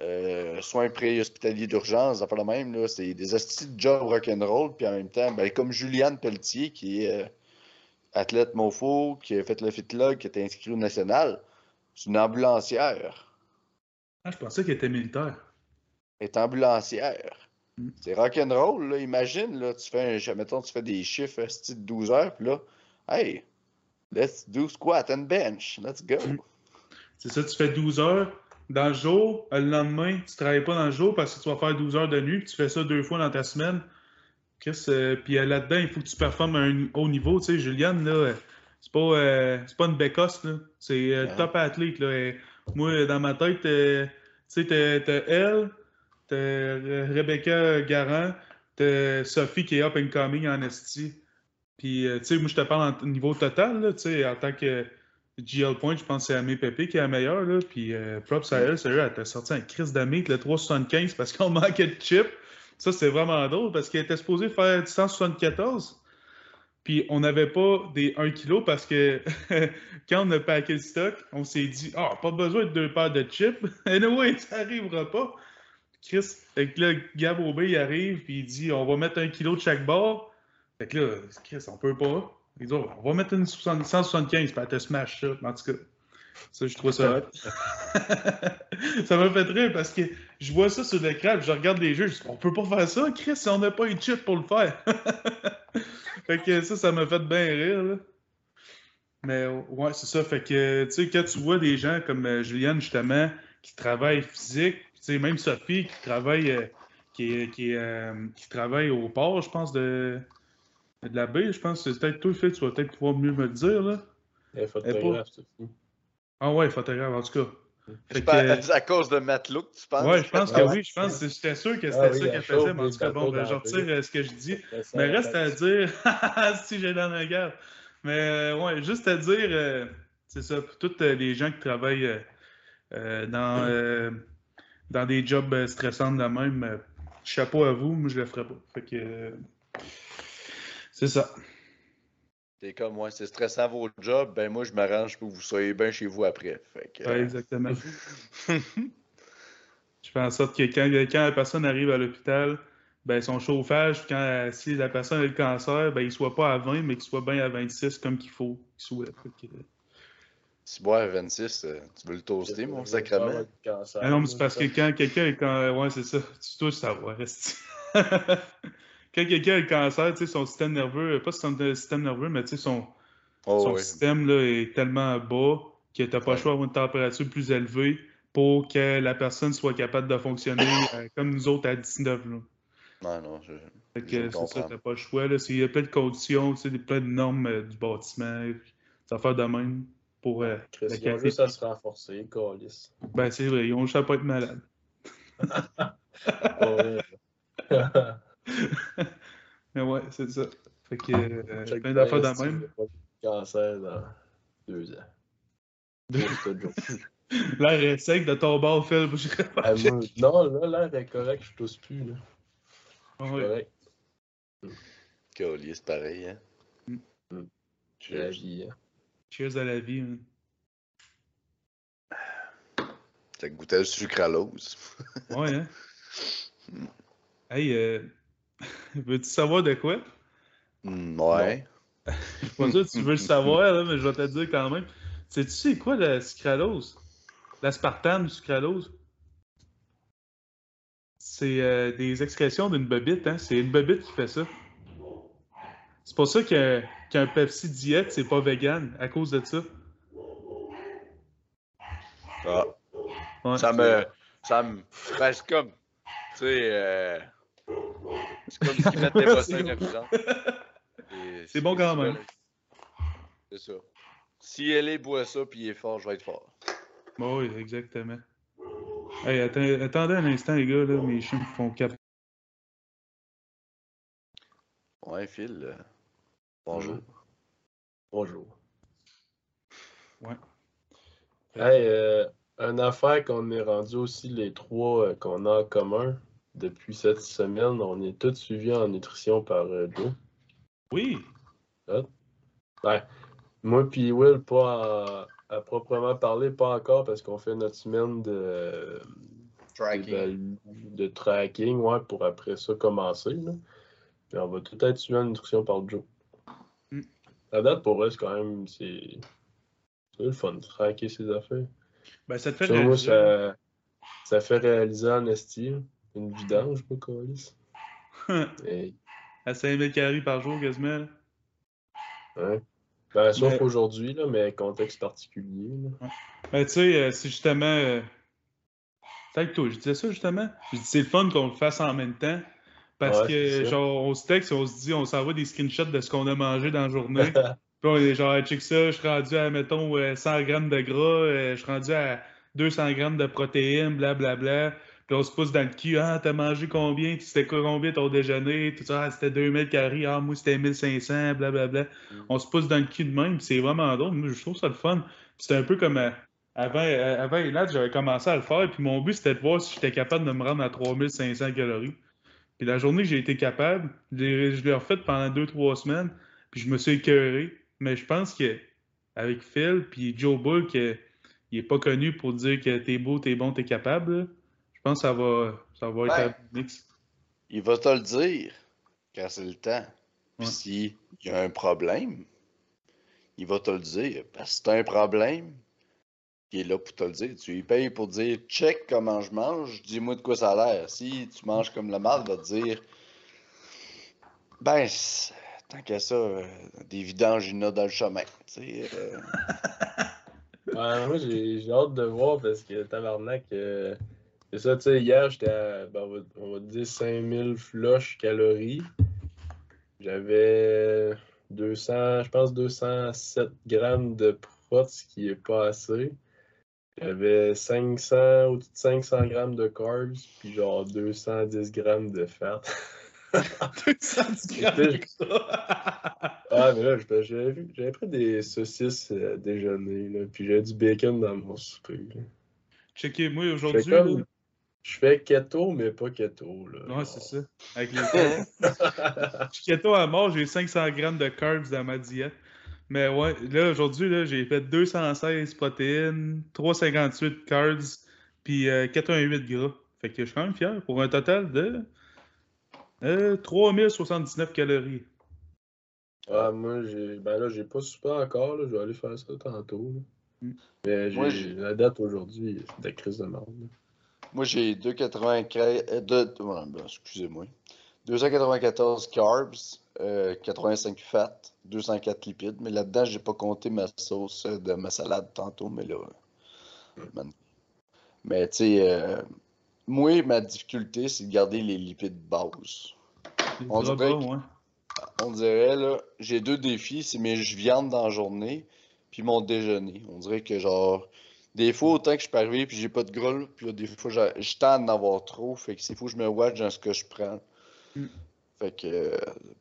euh, soins pré-hospitaliers d'urgence, fait le même, là. C'est des hosties de job rock'n'roll, puis en même temps, ben, comme Juliane Pelletier, qui est euh, athlète mofo, qui a fait le fitlog, qui était inscrit au national, c'est une ambulancière Ah, je pensais qu'il était militaire. est ambulancière. Mm. C'est rock'n'roll, là. Imagine, là, tu fais un, mettons, tu fais des chiffres style 12 heures, puis là, hey, let's do squat and bench. Let's go. Mm. C'est ça, tu fais 12 heures dans le jour, le lendemain, tu travailles pas dans le jour parce que tu vas faire 12 heures de nuit, puis tu fais ça deux fois dans ta semaine. Chris, euh, puis euh, là-dedans, il faut que tu performes à un haut niveau. Tu sais, Juliane, là, euh, c'est pas, euh, c'est pas une bécosse, là. C'est euh, top athlète, là. Et moi, dans ma tête, tu sais, t'as elle, t'as Rebecca Garant, t'as Sophie qui est up and coming en esti. Puis, tu sais, moi, je te parle en niveau total, là, tu sais, en tant que GL Point, je pense que c'est Amé Pépé qui est la meilleure, là. Puis, euh, props à elle, sérieux, elle t'a sorti un crise d'Amé, le 375 parce qu'on manquait de chip. Ça, c'est vraiment drôle parce qu'elle était supposée faire du 174. Puis, on n'avait pas des 1 kg parce que quand on a packé le stock, on s'est dit, ah, pas besoin de deux paires de chips. Anyway, ça n'arrivera pas. Chris, fait que là, il arrive, puis il dit, on va mettre un kilo de chaque bord. Fait que là, Chris, on peut pas. Il dit, Oh, on va mettre une 60 175, puis elle te smash ça. En tout cas, ça, je trouve ça hot. ça m'a fait rire parce que je vois ça sur l'écran, je regarde les jeux, je dis, on peut pas faire ça, Chris, si on n'a pas une chip pour le faire. fait que ça, ça m'a fait bien rire, là. Mais ouais, c'est ça. Fait que, tu sais, quand tu vois des gens comme euh, Juliane, justement, qui travaillent physique, tu sais, même Sophie qui travaille, euh, qui, euh, qui travaille au port, je pense, de, de la baie, je pense que c'est peut-être toi, Phil, tu vas peut-être pouvoir mieux me le dire, là. Elle est photographe, Sophie. Ah ouais, photographe, en tout cas. Fait C'est que- pas- c'est à cause de matelot que tu penses? Ouais, je pense que Ah oui, je pense que j'étais sûr que c'était Ah oui, ça chose, faisait, mais en tout cas, bon, ben, je retire euh, ce que je dis. Mais reste à dire, si j'ai dans la garde. Mais euh, ouais, juste à dire, euh, c'est ça, pour tous euh, les gens qui travaillent euh, euh, dans, euh, dans des jobs euh, stressants de même, euh, chapeau à vous, moi je le ferais pas. Fait que euh, c'est ça. T'es comme moi, c'est stressant vos jobs, ben moi je m'arrange pour que vous soyez bien chez vous après. Fait que, Ouais, exactement. Je fais en sorte que quand, quand la personne arrive à l'hôpital, ben son chauffage, quand euh, si la personne a le cancer, ben il soit pas à 20, mais qu'il soit bien à 26 comme qu'il faut qu'il soit. Fait que, euh, si bois à 26, euh, tu veux le toaster, mon sacrement? Ah non, mais c'est parce que quand quelqu'un est quand ouais, c'est ça. Tu dois savoir, reste. Quand quelqu'un a le cancer, tu sais, son système nerveux, pas son système nerveux, mais tu sais, son, Oh, son oui. système là, est tellement bas que tu n'as pas le choix d'avoir une température plus élevée pour que la personne soit capable de fonctionner euh, comme nous autres à 19. Là. Non, non, je... Fait c'est ça, t'as pas le choix. Là. Il y a plein de conditions, plein de normes euh, du bâtiment, des affaires de même pour euh, la ils ont juste à se renforcer. Ben, c'est vrai, ils ont juste à pas être malades. Mais ouais, c'est ça. Fait que euh, plein d'affaires de même. Cancer dans deux ans. Jour. L'air est sec de ton bord, Phil. Je Ah, moi, non, là, l'air est correct, je tousse plus. Là. Ah C'est ouais. correct. Calice, c'est pareil, hein? C'est la vie. Hein. Cheers à la vie. Hein. T'as goûté le sucralose. ouais, hein? hey, euh... veux-tu savoir de quoi? Mm, ouais. Je suis pas sûr que tu veux le savoir, là, mais je vais te le dire quand même. Sais-tu c'est quoi la sucralose? L'aspartame sucralose? C'est euh, des excrétions d'une bobite, hein? C'est une bobite qui fait ça. C'est pour ça qu'un qu Pepsi diète, c'est pas vegan, à cause de ça. Ah. Ouais. Ça me. Ça me. Ben, c'est comme. Tu sais. Euh... C'est comme mettent des boissons ineffisantes. C'est bon quand même. C'est ça. Si elle boit ça puis il est fort, je vais être fort. oui, exactement. Hey, attendez un instant, les gars, là, mes chiens me font cap. Ouais, Phil. Euh, bonjour. Bonjour. Ouais. Hey, euh, une affaire qu'on est rendu aussi les trois euh, qu'on a en commun depuis cette semaine, on est tous suivis en nutrition par euh, Joe. Oui. Ouais. Moi puis Will, pas à, proprement parler, pas encore parce qu'on fait notre semaine de tracking, de, tracking ouais, pour après ça commencer. Là. on va tout être suivi en nutrition par Joe. Mm. La date pour eux, c'est quand même c'est le fun de traquer ses affaires. Ben, ça te fait réaliser. ça, ça fait réaliser en esti, une vidange, pas colis. Et... À 5000 calories par jour, quasiment. Ouais. Ben, sauf mais... aujourd'hui, là, mais contexte particulier. Là. Ben, tu sais, euh, c'est justement. Euh... que toi, je disais ça justement. Je dis c'est le fun qu'on le fasse en même temps. Parce ouais, que, genre, on se texte, on se dit, on s'envoie des screenshots de ce qu'on a mangé dans la journée. Puis on est genre, check ça, je suis rendu à, mettons, 100 euh, grammes de gras, euh, je suis rendu à 200 grammes de protéines, blablabla. Bla, bla. Puis on se pousse dans le cul, ah, t'as mangé combien, c'était combien ton déjeuner, tout ça, ah, c'était 2000 calories, ah, moi c'était 1500, blablabla. Mm. On se pousse dans le cul de même, c'est vraiment drôle, moi je trouve ça le fun. C'était un peu comme euh, avant, avant j'avais commencé à le faire, puis mon but c'était de voir si j'étais capable de me rendre à 3500 calories. Puis la journée que j'ai été capable, je l'ai refait pendant 2-3 semaines, puis je me suis écœuré. Mais je pense que avec Phil puis Joe Bull, qu'il n'est pas connu pour dire que t'es beau, t'es bon, t'es capable. Je pense que ça va, ça va être un mix. Il va te le dire quand c'est le temps. Puis ouais. s'il y a un problème, il va te le dire. Parce que si t'as un problème, il est là pour te le dire. Tu lui payes pour dire check comment je mange, dis-moi de quoi ça a l'air. Si tu manges comme la marde, il va te dire ben, tant qu'à ça, euh, des vidanges, il y en a dans le chemin. Tu sais, euh... ouais, moi, j'ai hâte de voir parce que tabarnak, euh, c'est ça, tu sais, hier, j'étais à, ben, on, va, on va dire 5000 flush calories. J'avais 200, je pense 207 grammes de prot, ce qui est pas assez. J'avais 500, au-dessus de 500 grammes de carbs, puis genre 210 grammes de fat. 210 grammes Ah, mais là, j'avais pris des saucisses à déjeuner, là, puis j'avais du bacon dans mon souper. Checkez, moi, aujourd'hui. Je fais keto, mais pas keto. Là. Ouais, c'est ça. Avec les Je suis keto à mort, j'ai 500 grammes de carbs dans ma diète. Mais ouais, là, aujourd'hui, là, j'ai fait 216 protéines, 358 carbs, puis euh, 88 gras. Fait que je suis quand même fier pour un total de euh, 3079 calories. Ah, moi, j'ai. Ben là, j'ai pas super encore, là. Je vais aller faire ça tantôt. Mm. Mais j'ai la date aujourd'hui, c'est de la crise de merde. Moi, j'ai 2,94. Euh, ben, excusez-moi. 294 carbs, 85 euh, fat, 204 lipides. Mais là-dedans, j'ai pas compté ma sauce de ma salade tantôt, mais là. Mais tu sais, euh, moi, ma difficulté, c'est de garder les lipides base. On dirait, on dirait, là, j'ai deux défis, c'est mes viandes dans la journée, puis mon déjeuner. On dirait que genre, des fois, autant que je peux arriver, puis j'ai pas de gras, puis des fois, je tente d'en avoir trop, fait que c'est fou je me watch dans ce que je prends. Mm. Fait que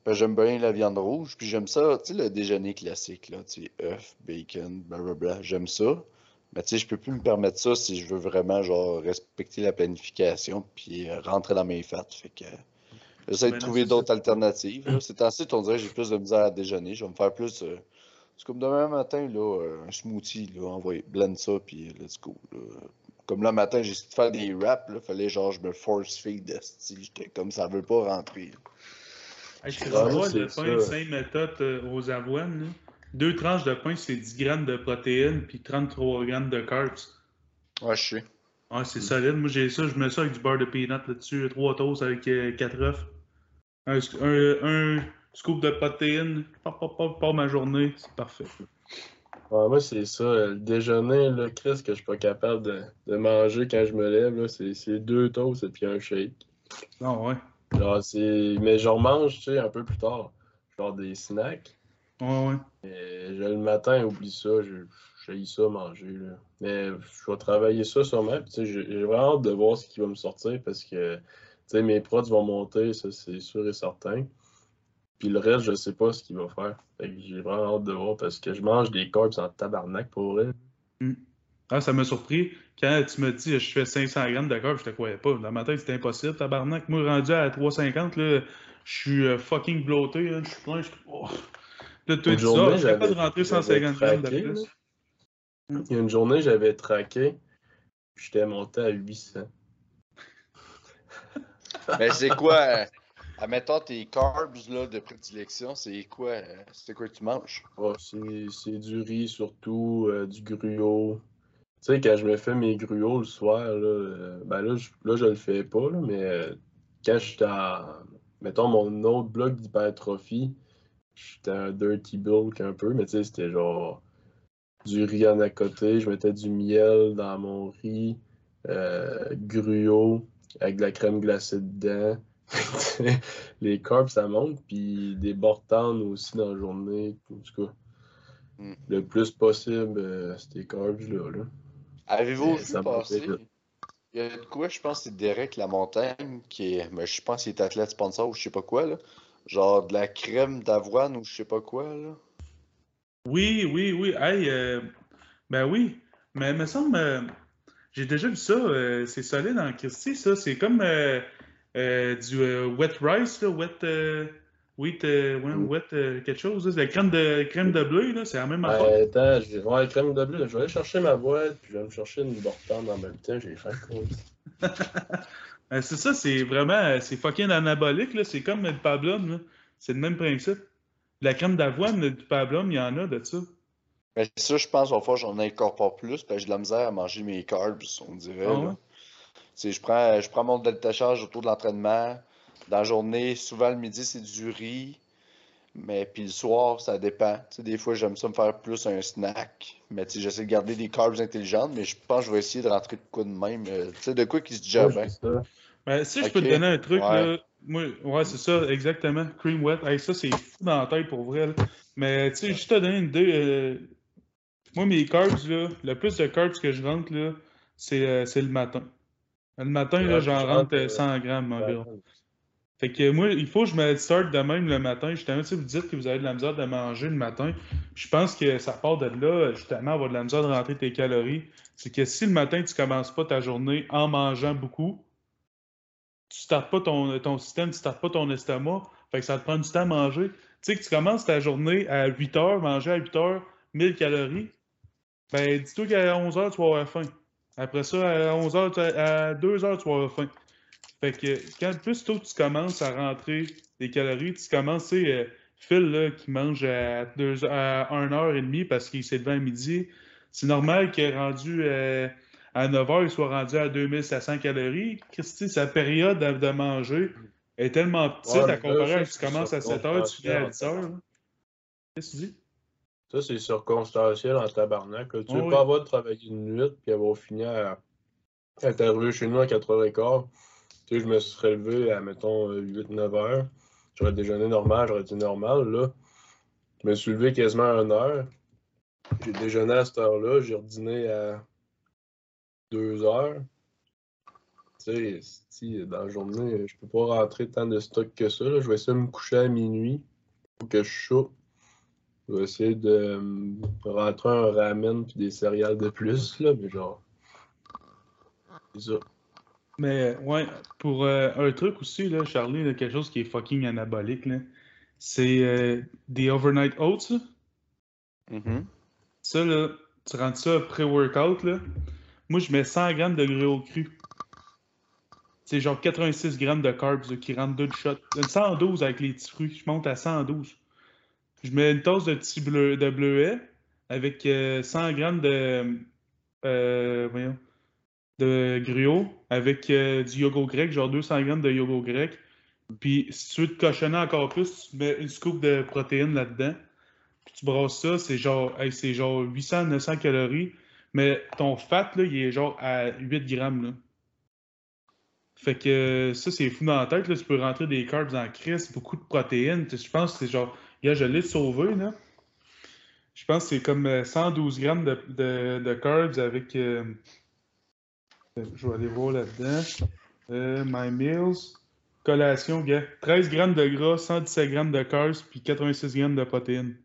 ben, j'aime bien la viande rouge, puis j'aime ça, tu sais, le déjeuner classique, là, tu sais, œufs, bacon, blablabla, j'aime ça. Mais tu sais, je peux plus me permettre ça si je veux vraiment, genre, respecter la planification, puis euh, rentrer dans mes fêtes. Fait que j'essaie de trouver d'autres alternatives. C'est ainsi, on dirait que j'ai plus de misère à déjeuner. Je vais me faire plus euh, C'est comme demain matin, là, un smoothie, là, envoyer, blend ça, puis let's go. Là. Comme là, matin, j'ai essayé de faire des raps, là, fallait genre, je me force feed, j'étais comme ça veut pas rentrer. Hey, je te renvoie le pain 5 méthodes euh, aux avoines, là. Deux tranches de pain, c'est 10 grammes de protéines, puis 33 grammes de carbs. Ouais, je sais. Ouais, c'est solide. Moi, j'ai ça, je mets ça avec du beurre de peanut là-dessus, trois toasts avec 4 euh, œufs. Un, un, un, scoop de protéines, pas ma journée, c'est parfait. Ouais, moi, c'est ça. Le déjeuner, là, Chris, que je suis pas capable de, de manger quand je me lève, c'est deux toasts et puis un shake. Ah ouais. Genre, c'est... Mais je remange, tu sais, un peu plus tard. Genre des snacks. Ouais, ouais. Et le matin, oublie ça, je j'ai ça manger. Là. Mais je vais travailler ça sûrement. J'ai vraiment hâte de voir ce qui va me sortir parce que mes prods vont monter, ça c'est sûr et certain. Puis le reste, je sais pas ce qu'il va faire. J'ai vraiment hâte de voir parce que je mange des carbs en tabarnak pour vrai. Hmm. Ah, ça m'a surpris. Quand tu me dis je fais 500 grammes de carbs, je te croyais pas. Dans ma tête, c'était impossible, tabarnak. Moi, rendu à 350, là, je suis euh, fucking bloaté. Je suis plein. Je... Oh. Là, tu je suis pas de rentrer 150 grammes de plus. Il y a une journée, j'avais traqué, j'étais monté à 800. Mais c'est quoi, euh, admettons tes carbs là, de prédilection, c'est quoi, euh, c'est quoi que tu manges? Oh, c'est du riz surtout, euh, du gruau. Tu sais, quand je me fais mes gruaux le soir, là, ben là, je, là, je le fais pas, là, mais quand j'étais à, mettons, mon autre bloc d'hypertrophie, j'étais un dirty bulk un peu, mais tu sais, c'était genre du riz en à côté, je mettais du miel dans mon riz, euh, gruau avec de la crème glacée dedans. les carbs, ça monte, puis des bortanes aussi dans la journée. En tout cas, hmm. le plus possible, euh, ces carbs-là. Là. Avez-vous vu passer? Il y a de quoi, je pense, c'est Derek La Montagne, qui est, mais je pense qu'il est athlète sponsor ou je sais pas quoi, là. Genre de la crème d'avoine ou je sais pas quoi, là. Oui, oui, oui. Hey, euh, ben oui. Mais il me semble, euh, j'ai déjà vu ça. Euh, c'est solide en Christie, ça. C'est comme du wet rice, là, wet, wheat, wet quelque chose. C'est la crème de, crème de bleu, là. C'est la même affaire. Ouais, attends, je vais voir la crème de bleu. Je vais aller chercher ma boîte, puis je vais me chercher une bortane en même temps. J'ai faim, quoi. c'est ça, c'est vraiment, c'est fucking anabolique, là. C'est comme le pablum, C'est le même principe. La crème d'avoine du pablum, il y en a de ça. Mais ça, je pense, au fond, j'en incorpore plus, parce que j'ai de la misère à manger mes carbs, on dirait. Ah je, prends, je prends mon détachage autour de l'entraînement. Dans la journée, souvent le midi, c'est du riz. Mais puis le soir, ça dépend. des fois, j'aime ça me faire plus un snack. Mais j'essaie de garder des carbs intelligentes, mais je pense que je vais essayer de rentrer de quoi de même. Euh, tu sais, de quoi qui se bien. Ben, si je peux te donner un truc, là, moi, ouais, c'est ça, exactement. Cream wet. ça, c'est fou dans la tête pour vrai. Mais tu sais, juste te donner une idée. Euh, moi, mes carbs, là, le plus de carbs que je rentre, là, c'est, euh, le matin. Le matin, là, j'en rentre 100 euh, grammes environ. Fait que moi, il faut que je me start de même le matin. Justement, si vous dites que vous avez de la misère de manger le matin, je pense que ça part de là, justement, avoir de la misère de rentrer tes calories. C'est que si le matin, tu commences pas ta journée en mangeant beaucoup, tu startes pas ton, ton système, tu startes pas ton estomac, fait que ça te prend du temps à manger. Tu sais que tu commences ta journée à 8 heures, manger à 8 heures, 1000 calories, ben dis-toi qu'à 11 heures, tu vas avoir faim. Après ça, à 11 heures, à 2 heures, tu vas avoir faim. Fait que quand plus tôt tu commences à rentrer des calories, tu commences, tu sais, euh, Phil là, qui mange à, 2, à 1h30 parce qu'il s'est levé à midi, c'est normal qu'il ait rendu. Euh, à 9 h, il soit rendu à 2700 calories. Christy, sa période de manger est tellement petite à comparer à tu commences à 7 h, tu finis à 10 h. Qu'est-ce que tu dis? Ça, c'est circonstanciel en tabarnak. Tu ne veux pas avoir de travailler une nuit puis avoir fini à, être arrivé chez nous à 4h15. Tu sais, je me suis relevé à, mettons, 8-9 heures. J'aurais déjeuné normal, j'aurais dit normal. Là, je me suis levé quasiment à 1 heure. J'ai déjeuné à cette heure-là. J'ai redîné à deux heures. Tu sais, dans la journée, je peux pas rentrer tant de stock que ça. Je vais essayer de me coucher à minuit pour que je chauffe. Je vais essayer de rentrer un ramen puis des céréales de plus, là, mais genre. C'est ça. Mais ouais, pour euh, un truc aussi, là, Charlie, quelque chose qui est fucking anabolique, là, c'est euh, des overnight oats. Mhm. Ça, là, tu rentres ça pré-workout, là. Moi, je mets 100 grammes de gruau cru. C'est genre 86 grammes de carbs là, qui rentrent d'une shot. 112 avec les petits fruits. Je monte à 112. Je mets une tasse de petits bleu, de bleuet avec euh, 100 grammes de, euh, voyons, de gruau avec euh, du yogourt grec, genre 200 grammes de yogourt grec. Puis si tu veux te cochonner encore plus, tu mets une scoop de protéines là-dedans. Puis tu brasses ça, c'est genre, hey, c'est genre 800-900 calories. Mais ton fat, là, il est genre à 8 grammes. Là. Fait que euh, ça, c'est fou dans la tête. Là. Tu peux rentrer des carbs en crise, beaucoup de protéines. Je pense que c'est genre. Je l'ai sauvé. Là. Je pense que c'est comme euh, 112 grammes de, de, carbs avec. euh, Je vais aller voir là-dedans. Euh, my meals. Collation, gars. 13 grammes de gras, 117 grammes de carbs, puis 86 grammes de protéines.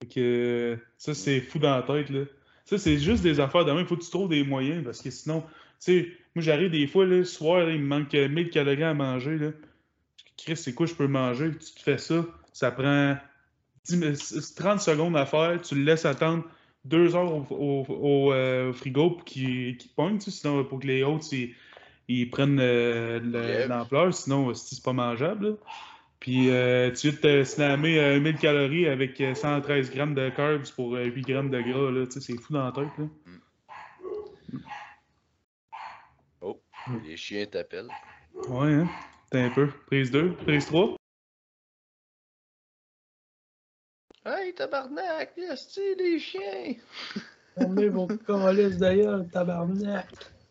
Fait que euh, ça, c'est fou dans la tête, là. Ça, c'est juste des affaires de même. Il faut que tu trouves des moyens parce que sinon, tu sais, moi, j'arrive des fois, le soir, il me manque euh, 1000 calories à manger, là. Chris, c'est quoi je peux manger? Tu te fais ça, ça prend 10 mi- 30 secondes à faire, tu le laisses attendre 2 heures au, au- au, euh, au frigo pour qu'il qu'il pogne, tu sais, sinon, pour que les autres, ils, ils prennent euh, l'ampleur, sinon, euh, c'est pas mangeable, là. Puis euh, tu te slammer euh, 1000 calories avec euh, 113 grammes de carbs pour euh, 8 grammes de gras, là, c'est fou dans la tête, là. Oh, les chiens t'appellent. Ouais, hein? T'es un peu. Prise 2, prise 3. Hey, tabarnak, c'est les chiens! Fermez vos calices d'ailleurs, tabarnak.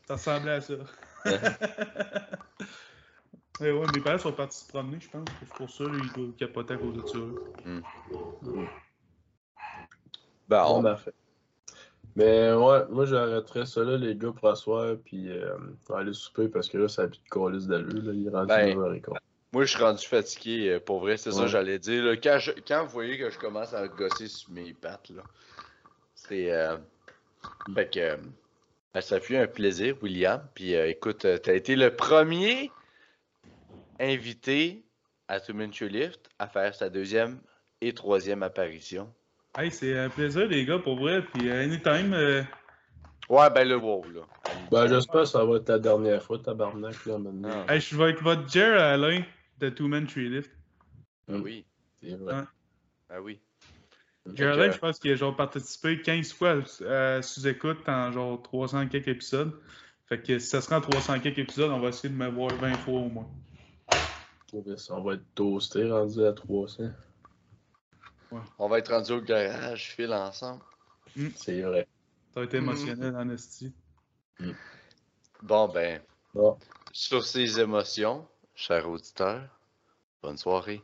Ça ressemblait à ça. ouais, ouais, mes parents sont partis se promener, je pense. C'est pour ça, ils doivent capoter à cause de ça. là. Ben, Bon, on... Mais ouais, moi j'arrêterais ça là, les gars, pour asseoir, puis euh, aller souper parce que là, ça a plus de calice d'allure, là, il est rendu Ben, 9h15. moi, je suis rendu fatigué, euh, pour vrai, c'est ça que j'allais dire. là. Quand, je- quand vous voyez que je commence à gosser sur mes pattes, là, c'est... euh, Fait que... euh, ben, ça fut un plaisir, William. Puis euh, écoute, euh, t'as été le premier invité à Minute Lift à faire sa deuxième et troisième apparition. Hey, c'est un plaisir, les gars, pour vrai. Puis, euh, anytime. euh, Ouais, ben le wow, là. Ben, j'espère que ça va être la dernière fois, tabarnak, là, maintenant. Ah. hey, je vais être votre Jer Alain de Two Man Tree Lift. Ah oui, C'est vrai. Ah oui. Jer Alain, je pense qu'il a genre participé 15 fois à sous-écoute en genre 300 quelques épisodes. Fait que si ça se rend à 300 quelques épisodes, on va essayer de me voir 20 fois au moins. On va être toasté, rendu à 300. On va être rendu au garage, file ensemble. C'est vrai. Ça va être émotionnel en esti. Bon, ben, Bon. sur ces émotions, chers auditeurs, bonne soirée.